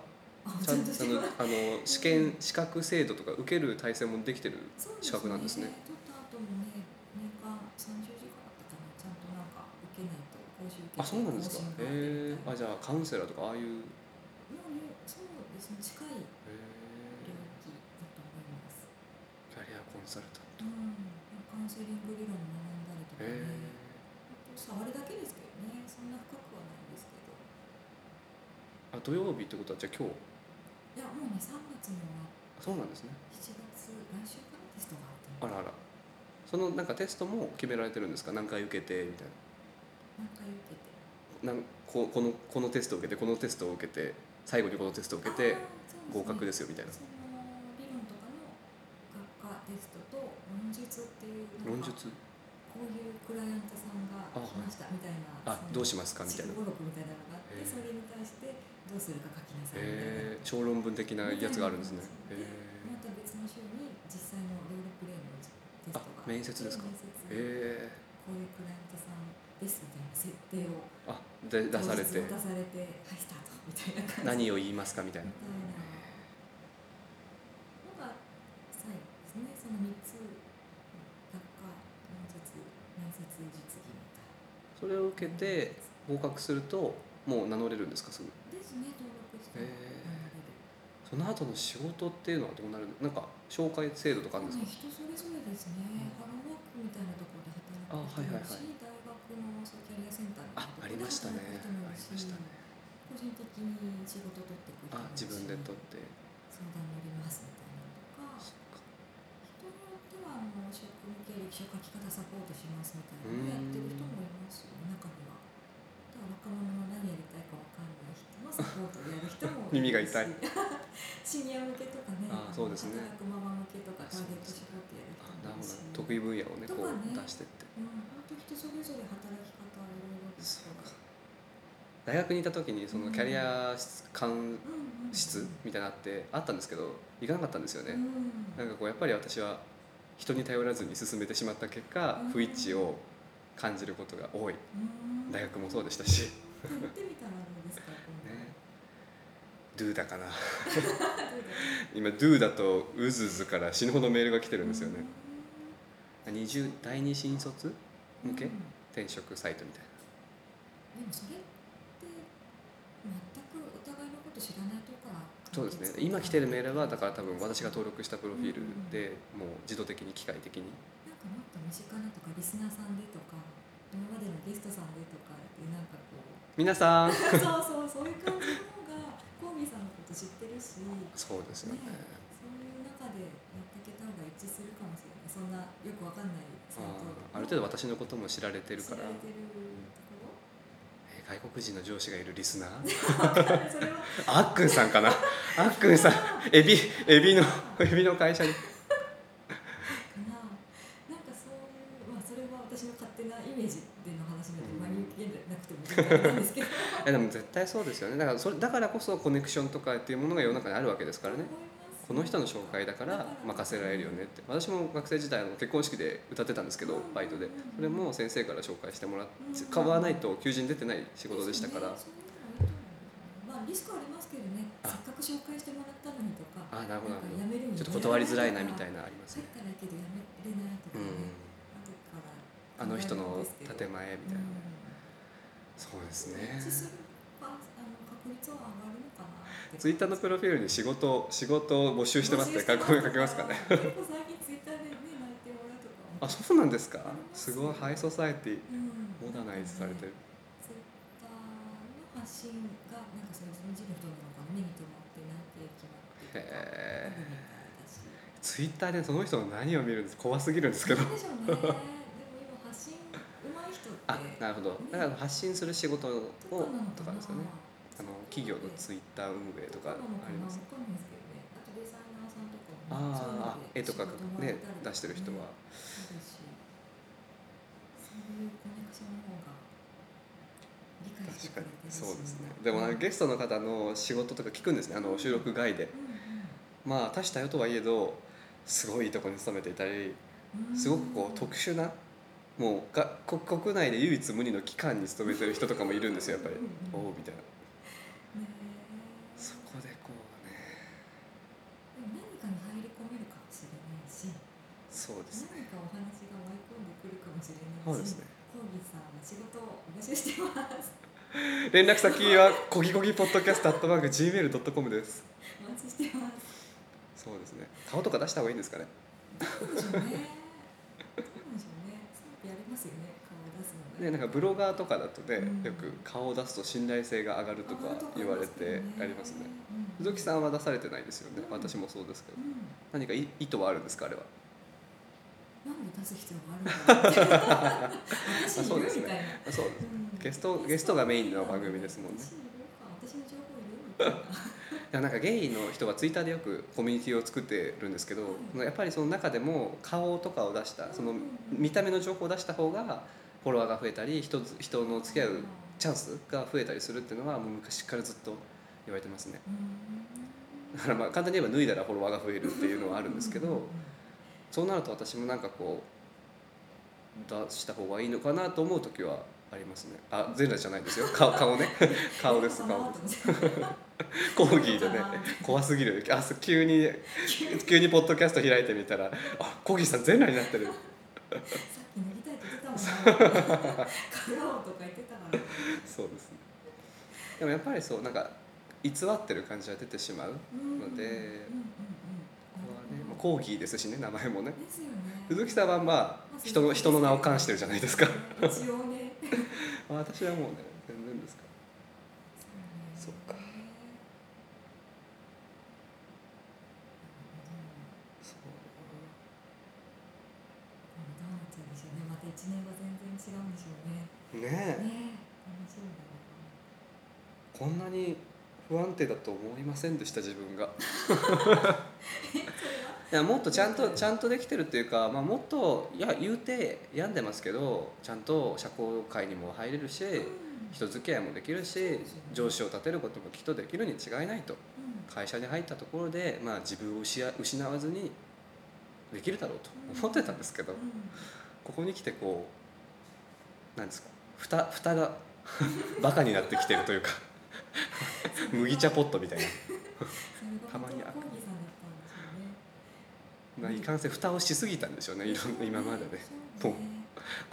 ちゃんとあのますあの試験資格制度とか受ける体制もできてる資格なんですね。取った後もね年間30時間だったかなちゃんとなんか受けないと講習受けてあそうなんですか？へえみたいなあじゃあカウンセラーとかああいう。へもうねそうですね。近いえ領域だと思います。キャリアコンサルタント。うん。カウンセリング理論を学んだりとかへね。えほんと触るだけですけどねそんな深くはないんですけどあ土曜日ってことはじゃあ今日？いやもうね3月にはあそうなんですね。7月来週からテストがあって。あらあら。そのなんかテストも決められてるんですか？何回受けてみたい何回受けて。ななんここのこのテストを受けてこのテストを受けて最後にこのテストを受けて合格ですすよみたいな。その理論とかの学科テストと論述っていう論述？こういうクライアントさんがあ来ましたみたいなあどうしますかみたいな。思録みたいなのがあってそれに対してどうするか書きなさいえー、小論文的なやつがあるんですね。でえまた別の週に実際のロールプレイのテストがあ面接ですか。面接ー、えこういうクライアントさんですみたいな設定をー、あで出されて。当日渡されてはいスタートみたいな。感じ何を言いますかみたいな。みたいなのが最後ですねその3つ学科論述面接実技みたいな。それを受けて合格するともう名乗れるんですかすぐ？ですね登録してへえその後の仕事っていうのはどうなるなんか紹介制度とかあるんですか？人それぞれですね、ハローワークみたいなところで働く人もいるし、大学のそうキャリアセンターところありましたね。で働く人もいるしありましたね。個人的に仕事取ってくる自分で取って。相談乗りますみたいなのとか人によってはあの職務経歴書書き方サポートしますみたいなのをやってる人もいますよ中に若者の何やりたいかわかんない人のサポートをやる人も耳が痛い。シニア向けとかね。あそうですね。働くママ向けとかターゲット絞ってやる人もいるし。ど得意分野をね。こう出してって。うん本当人それぞれ働き方はいろいろです大学にいた時にそのキャリア官室みたいなのあってあったんですけど行かなかったんですよね、うんなんかこうやっぱり私は人に頼らずに進めてしまった結果うん。不一致を感じることが多い。うん。大学もそうでしたし、行ってみたらどうですか今 ね、Do だかな。度今 Do だとうずうずから死ぬほどメールが来てるんですよね。20第二新卒向け？うん。転職サイトみたいでもそれって全くお互いのこと知らないとかな。そうですね。今来てるメールはだから多分私が登録したプロフィールでもう自動的に機械的になんかもっと身近なとかリスナーさんでとか今までのゲストさんでとかってなんかこう皆さん。そうそうそういう感じの方がコーミーさんのこと知ってるし、ね、そうですよね。そういう中でやっていけた方が一致するかもしれない。そんなよくわかんないサイトある程度私のことも知られてるから。知られてる。とこえー外国人の上司がいるリスナー？あっくんさんかな？あっくんさん。エビエビのエビの会社にかななんかそういうまあそれは私の勝手なイメージでの話なので真に受けですけどえでも絶対そうですよね。だからそれだからこそコネクションとかっていうものが世の中にあるわけですからね。この人の紹介だから任せられるよねって。私も学生時代の結婚式で歌ってたんですけどバイトで。それも先生から紹介してもらって買わないと求人出てない仕事でしたから。まあリスクありますけどね。あ。せっかく紹介してもらったのにとかあなるほどちょっと断りづらいなみたいななありますね。入ったらけど辞めれないとかね、うん。あの人の建前みたいな。うんそうですね。ツイッターのプロフィールに仕事仕事を募集してますって書きますかね。結構最近ツイッターでね内定もらうとかあそうなんですか。すごいハイソサエティうん。モダナイズされてる。ツイッターの発信がなんかそういう人事の人なのかな目に留まって内定決まってとかへー。あるみたいだし。ツイッターでその人の何を見るんです怖すぎるんですけどあなるほど。だから発信する仕事をとかですよね。あの企業のツイッター運営とかあります。ああ絵とかね。出してる人は。確かに。そうですね。でもなんかゲストの方の仕事とか聞くんですね。あの収録外で。うんまあ多種多様とはいえどすごいいいところに勤めていたりうん。すごくこう特殊なもうが国国内で唯一無二の機関に勤めてる人とかもいるんですよやっぱり。おおみたいな。ねそこでこうね。でも何かに入り込めるかもしれないしそうですね。何かお話が舞い込んでくるかもしれないしそうですね。コーギーさんは仕事を募集してます。連絡先はコギコギポッドキャストアットマーク Gmail.com です。お待ちしてます。そうですね。顔とか出した方がいいんですかね。ねどうでしょうね賛否ありますよね顔を出すのがねなんかブロガーとかだとね、うん。よく顔を出すと信頼性が上がるとか言われてありますね。鈴木んさんは出されてないですよね、うん。私もそうですけど。うん何かい意図はあるんですかあれは？なんで出す必要があるんだろう私いそうですね。るみたいな。あそうゲストゲスト。がメインの番組ですもんね。私いるか私の情報いるみたいな。いやなんかゲイの人がツイッターでよくコミュニティを作ってるんですけど、はいやっぱりその中でも顔とかを出したその見た目の情報を出した方がフォロワーが増えたり人人の付き合うチャンスが増えたりするっていうのはもう昔からずっと言われてますね。うんだからまあ簡単に言えば脱いだらフォロワーが増えるっていうのはあるんですけどそうなると私もなんかこう出した方がいいのかなと思う時はありますね。あ全裸じゃないですよ。顔顔ね。顔です。顔です。コーギーでね 怖すぎる。あ急に。急にポッドキャスト開いてみたらあコーギーさん全裸になってるたもんな買おう。とか言ってたからそうですね。でもやっぱりそうなんか偽ってる感じは出てしまううんのでうんうんうんここはねまあコーギーですしね名前もね。鈴木さんはまあ人の人の名を冠してるじゃないですか。一応ね。私はもうね全然ですかそっか8年は全然違うんでしょうね。ねえ、ね、こんなに不安定だと思いませんでした自分が。いやもっとちゃんとちゃんとできてるっていうか、まあ、もっといや言うて病んでますけどちゃんと社交界にも入れるし、うん、人付き合いもできるし、ね、上司を立てることもきっとできるに違いないと、うん、会社に入ったところで、まあ、自分を失わずにできるだろうと思ってたんですけど、うん。ここに来てこうなんですか蓋蓋が バカになってきてるというか 麦茶ポットみたいな。たまにあ本当はコーギーさんだったんでしょうね。まあ、いかんせん蓋をしすぎたんでしょうねいろんな今までね。そう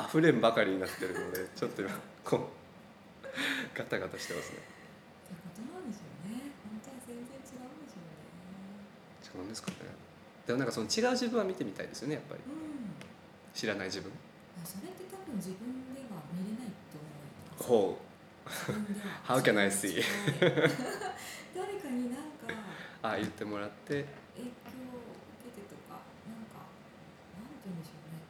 溢れんばかりになってるのでちょっと今こうガタガタしてますね。違うんですかね。でもなんかその違う自分は見てみたいですよねやっぱり。うん知らない自分？それって多分自分では見れないと思います。ほ自分では。How can I see? 誰かになんか。うああ言ってもらって。影響を受けてとかなんかなんて言うんでしょうね。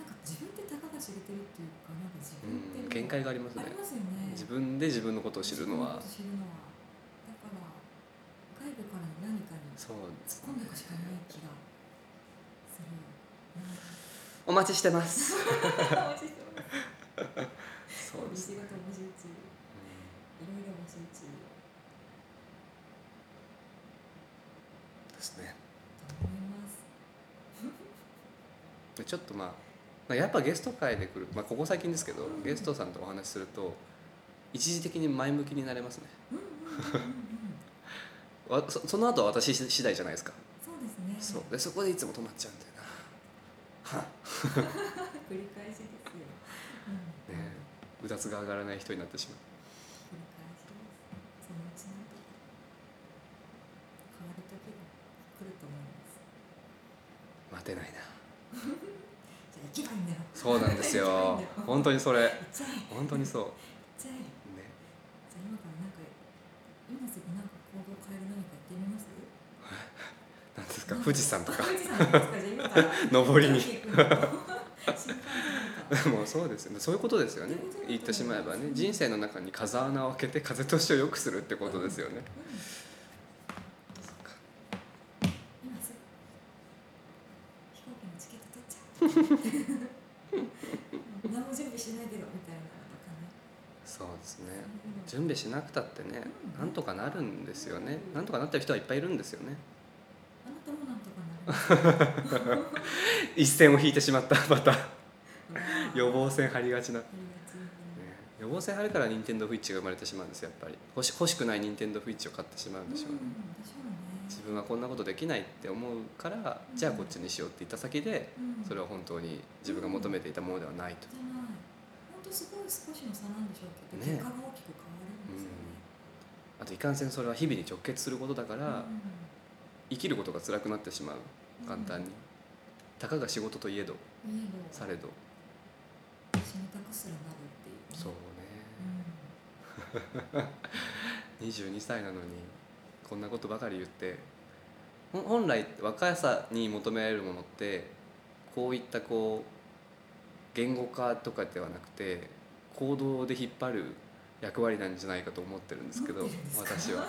なんか自分ってたかが知れてるっていうかなんか自う分ってん限界がありますね。ありますよね。自分で自分のことを知るのは。知るのはだから外部からの何かに突っ込んでいくしかない気がする。なお待ちしてます。お待ちしてます。そうです。ね、仕事募集中いろいろ募集中うんです。ねと思います でちょっとまあまあやっぱゲスト会で来る、まあ、ここ最近ですけど、うん。ゲストさんとお話しすると一時的に前向きになれますね。そその後は私次第じゃないですか。そうですね。そう。でそこでいつも止まっちゃうんだよ 繰り返しですよ、うん。ねうだつが上がらない人になってしまう。繰り返しです。そのうちなんとか変わる時が来ると思います。待てないな。じゃあ行けばいいんだよ。そうなんですよ。本当にそれ。本当にそう。ね。じゃあ今からなんか今すぐなんか行動変える何かやってみます？なんですか？富士山とか。富士山ですか？じゃあ今から登りに。もうそうですよね。そういうことですよね。言ってしまえばね。人生の中に風穴を開けて風通しを良くするってことですよね、何も準備しないけどみたいなそうですね。準備しなくたってねうん。なんとかなるんですよね。なんとかなってる人はいっぱいいるんですよねあなたもなんとかなります 一線を引いてしまった また。予防線張りがちな、ね、予防線張るから任天堂 switch が生まれてしまうんですよやっぱり。欲し欲しくない任天堂 switch を買ってしまうんでしょう。ね、自分はこんなことできないって思うからじゃあこっちにしようって言った先でうん。それは本当に自分が求めていたものではないと、じゃない本当すごい少しの差なんでしょうけど、ね。結果が大きく変わるんですよね、あといかんせんそれは日々に直結することだから、うん生きることが辛くなってしまう。簡単に、たかが仕事といえど。されど。死にたくすらなるっていう、そううん。ね22歳なのにこんなことばかり言って本来若さに求められるものってこういったこう言語化とかではなくて行動で引っ張る役割なんじゃないかと思ってるんですけど私は。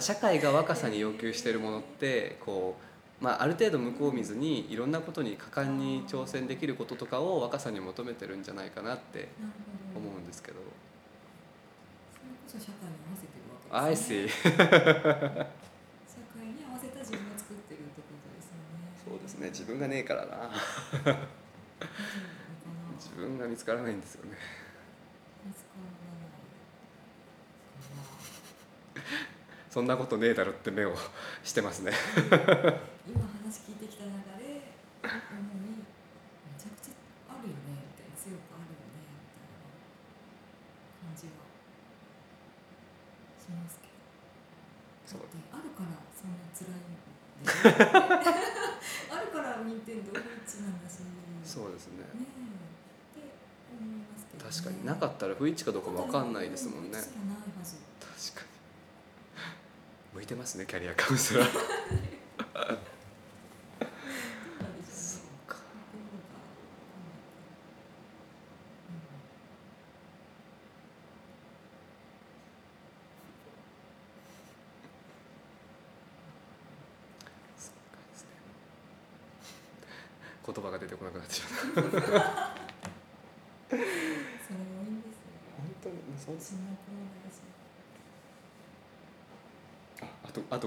社会が若さに要求しているものってこう、まあ、ある程度向こう見ずにいろんなことに果敢に挑戦できることとかを若さに求めてるんじゃないかなって思うんですけど。それこそ社会に合わせてるわけですね社会に合わせた自分を作ってるってことですよね。そうですね。自分がねえからな。自分が見つからないんですよね。見つからない そんなことねえだろって目をしてますね。今話聞いてきた中で思いめちゃくちゃあるよねみたいな強くあるよねみたいな感じはしますけど。そう。だってあるからそんな辛いんだよ あるから任天堂フイッチなんだし。そうですね。ねえ。って思いますけど、ね、確かになかったら不一致かどうかも分かんないですもんね。確かに向いてますねキャリアカウンセラー。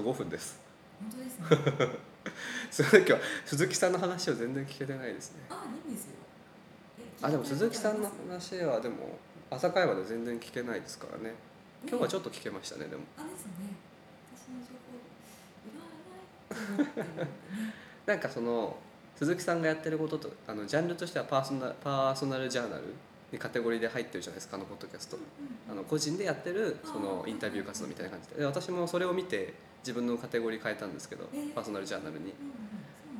15分です。本当ですね。すごい今日鈴木さんの話を全然聞けてないですね。あいいんですよ。あでも鈴木さんの話はでも朝会話で全然聞けないですからね。今日はちょっと聞けましたねでも。あですね。私の情報いらない なんかその鈴木さんがやってることとあのジャンルとしてはパーソナルパーソナルジャーナルにカテゴリーで入ってるじゃないですかあのポッドキャスト。あの個人でやってるそのインタビュー活動みたいな感じで。で私もそれを見て自分のカテゴリー変えたんですけどえー。パーソナルジャーナルに。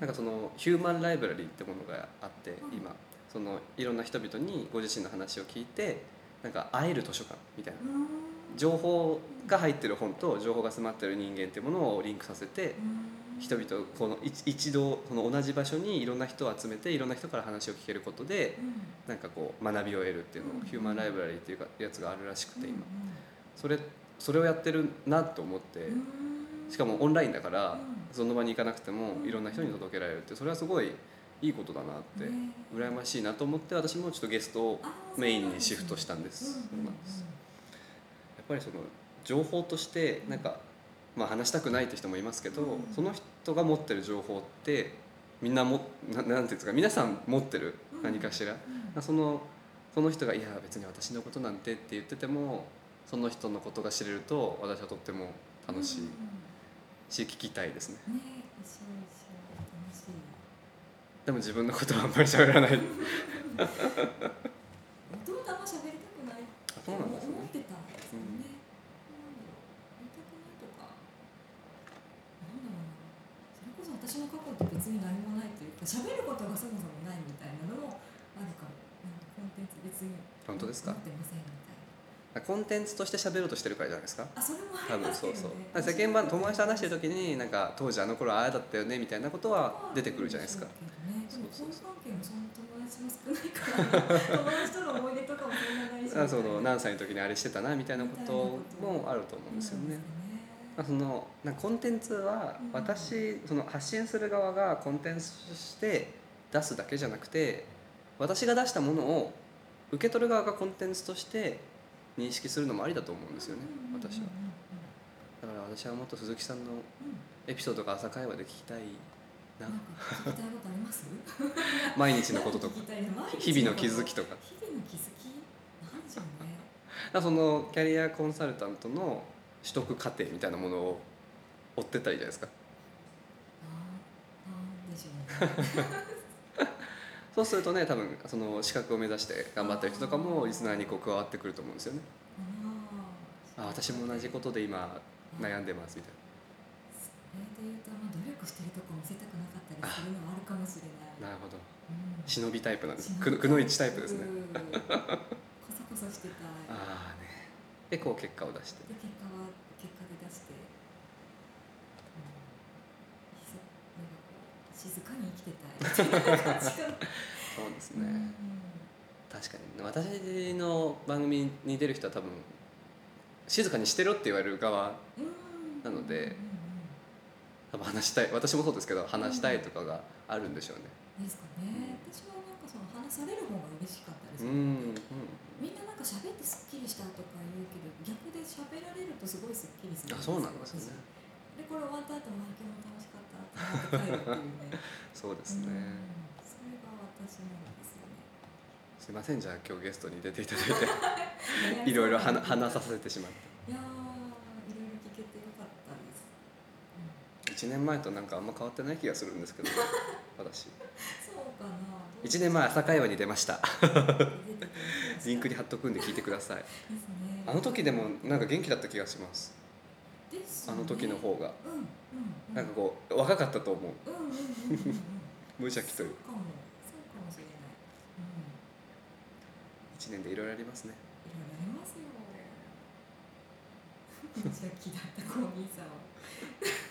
なんかそのヒューマンライブラリーってものがあってうん今。そのいろんな人々にご自身の話を聞いてなんか会える図書館みたいな。情報が入ってる本と情報が詰まってる人間っていうものをリンクさせて人々をこの一一度その同じ場所にいろんな人を集めていろんな人から話を聞けることでうん。なんかこう学びを得るっていうのをうん。ヒューマンライブラリーっていうかやつがあるらしくて今うん。それそれをやってるなと思ってうん。しかもオンラインだからうん。その場に行かなくてもうん。いろんな人に届けられるってそれはすごいいいことだなってね。羨ましいなと思って私もちょっとゲストをメインにシフトしたんです。やっぱりその情報としてなんか、まあ、話したくないって人もいますけど、うん。その人が持ってる情報ってみんなもななんていうんですか皆さん持ってるうん。何かしら、うん。そのその人が「いや別に私のことなんて」って言っててもその人のことが知れると私はとっても楽しい。うんし聞きたいですね。でも自分のことはあんまり喋らない。あんま喋りたくないってそうなんですね。思ってたんですよね、なんだろう言いたくないとかなんだろうなそれこそ私の過去って別に何もないというか喋ることがそもそもないみたいなのもあるかも。なんかコンテンツ別に本当ですか？持ってませんみたいな。コンテンツとして喋ろうとしてるからじゃないですか？あそれもあ多りますけ分そうそう。世間版友達と話してる時になんか当時あの頃ああだったよねみたいなことは出てくるじゃないですか。ね、でもそう。そう交友関係もそんな友達も少ないから友達との思い出とかもそんなないし。あその何歳の時にあれしてたなみたいなこともあると思うんですよね。まあそのなコンテンツはうん。私その発信する側がコンテンツとして出すだけじゃなくて私が出したものを受け取る側がコンテンツとして認識するのもありだと思うんですよね私は。だから私はもっと鈴木さんのエピソードが朝会話で聞きたいな。なんか聞きたいことあります？毎日のこととか。日々の気づきとか。日々の気づき？なんでしょうねそのキャリアコンサルタントの取得過程みたいなものを追ってったらいいじゃないですか？そうするとね多分その資格を目指して頑張ってる人とかもリスナーにこう加わってくると思うんですよね。あ私も同じことで今悩んでますみたいそれで言うと、まあ、努力してるとこ見せたくなかったりするのはあるかもしれない。ななるほど。うん。忍びタイプなんです。くくのいちタイプですね。うん。こそこそしてたい。ああねでこう結果を出して。で結果は結果で出して、うん、静かに生きてたい。そうですうんね、確かに。私の番組に出る人は多分静かにしてろって言われる側うん。なのでうんうん多分話したい私もそうですけど話したいとかがあるんでしょうね。うんですかね。私はなんかその話される方が嬉しかったですうよん、うん、みんななんか喋ってすっきりしたとか言うけど逆で喋られるとすごいすっきりする。あそうなんですよね。私でこれ終わった後もあ今日も楽しかったって帰るっていうね。そうですね、うんそれが私なんですよね。すいませんじゃあ今日ゲストに出ていただいて。いろいろ話話させてしまって。いやーいろいろ聞けてよかったです、うん。1年前となんかあんま変わってない気がするんですけど私。そうかな1年前朝会話に出ました。リンクに貼っとくんで聞いてください。あの時でもなんか元気だった気がします。ね。あの時の方が。うんうんうん。なんかこう若かったと思う。うんうんうんうん。うん無邪気というそうかもそうかもしれない。うん。1年でいろいろありますね。いろいろありますよ 無邪気だったコーギーさん。は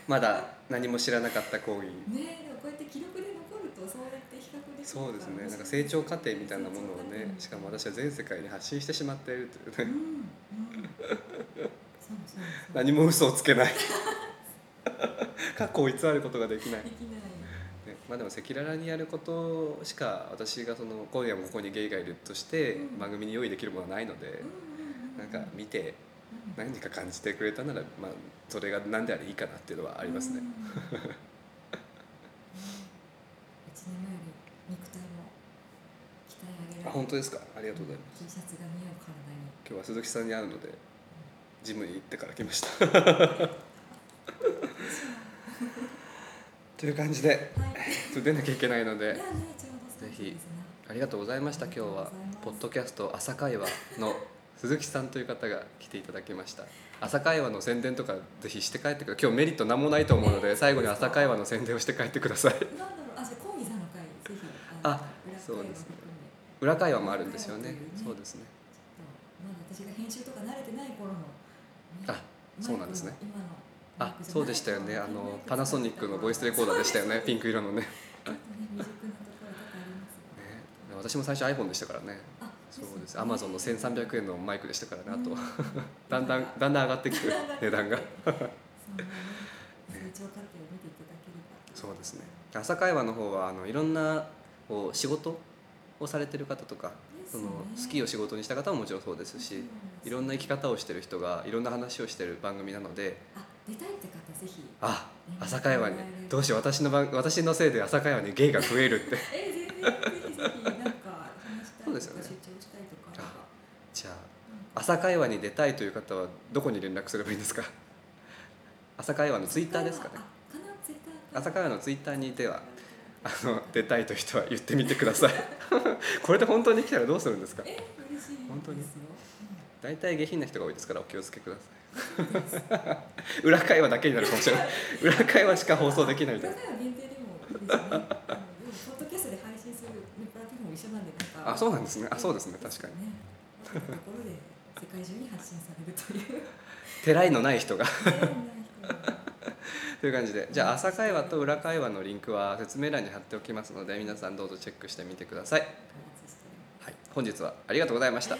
まだ何も知らなかった講義ねえこうやって記録で残るとそうやって比較できるそうですね。なんか成長過程みたいなものをねしかも私は全世界に発信してしまっているという。うん。ねう何も嘘をつけない。過去を偽ることができない。できない。ねまあでも赤裸々にやることしか私がその今夜もここにゲイがいるとしてうん。番組に用意できるものはないのでなんか見てうん。何か感じてくれたならまあそれが何であれいいかなっていうのはありますね年前より肉体も鍛え上げられあ本当ですか？ありがとうございます。T シャツが似合う体に。今日は鈴木さんに会うのでジムに行ってから来ました。という感じではい。出なきゃいけないのでねぜひありがとうございました。今日はポッドキャスト朝会話の鈴木さんという方が来ていただきました。朝会話の宣伝とかぜひして帰ってください。今日メリット何もないと思うので最後に朝会話の宣伝をして帰ってくださいそうですね。裏会話もあるんですよね。ねそうですね。まだ私が編集とか慣れてない頃の、ねあそうなんですね。あそうでしたよね。あのパナソニックのボイスレコーダーでしたよね。ピンク色のね。ね私も最初 iPhone でしたからね。あそうです。アマゾンの1300円のマイクでしたからねあと。うん。だんだんだんだん上がってきて値段が。そうですね。朝会話の方はあのいろんなこう仕事をされてる方とかその好きを仕事にした方ももちろんそうですしいろんな生き方をしてる人がいろんな話をしてる番組なのであ出たいって方ぜひ。あ朝会話に。どうしよう私の番私のせいで朝会話にゲイが増えるって。え全然ぜひぜひなんか話したいとかそうですよね。出張したいとか。じゃあ朝会話に出たいという方はどこに連絡すればいいんですか？朝会話のツイッターですかね。朝会話のツイッターにてはあの出たいという人は言ってみてください。これで本当に来たらどうするんですか？本当にですよ。大体下品な人が多いですからお気をつけください。裏会話だけになるかもしれない。裏会話しか放送できないみたいな限定でもねポッドキャストで配信するプラットフォーム一緒なんであそうなんですね。あそうですね。確かに。ねところで世界中に発信されるという。てらいのない人がという感じで。じゃあ朝会話と裏会話のリンクは説明欄に貼っておきますので皆さんどうぞチェックしてみてください、はい、本日はありがとうございました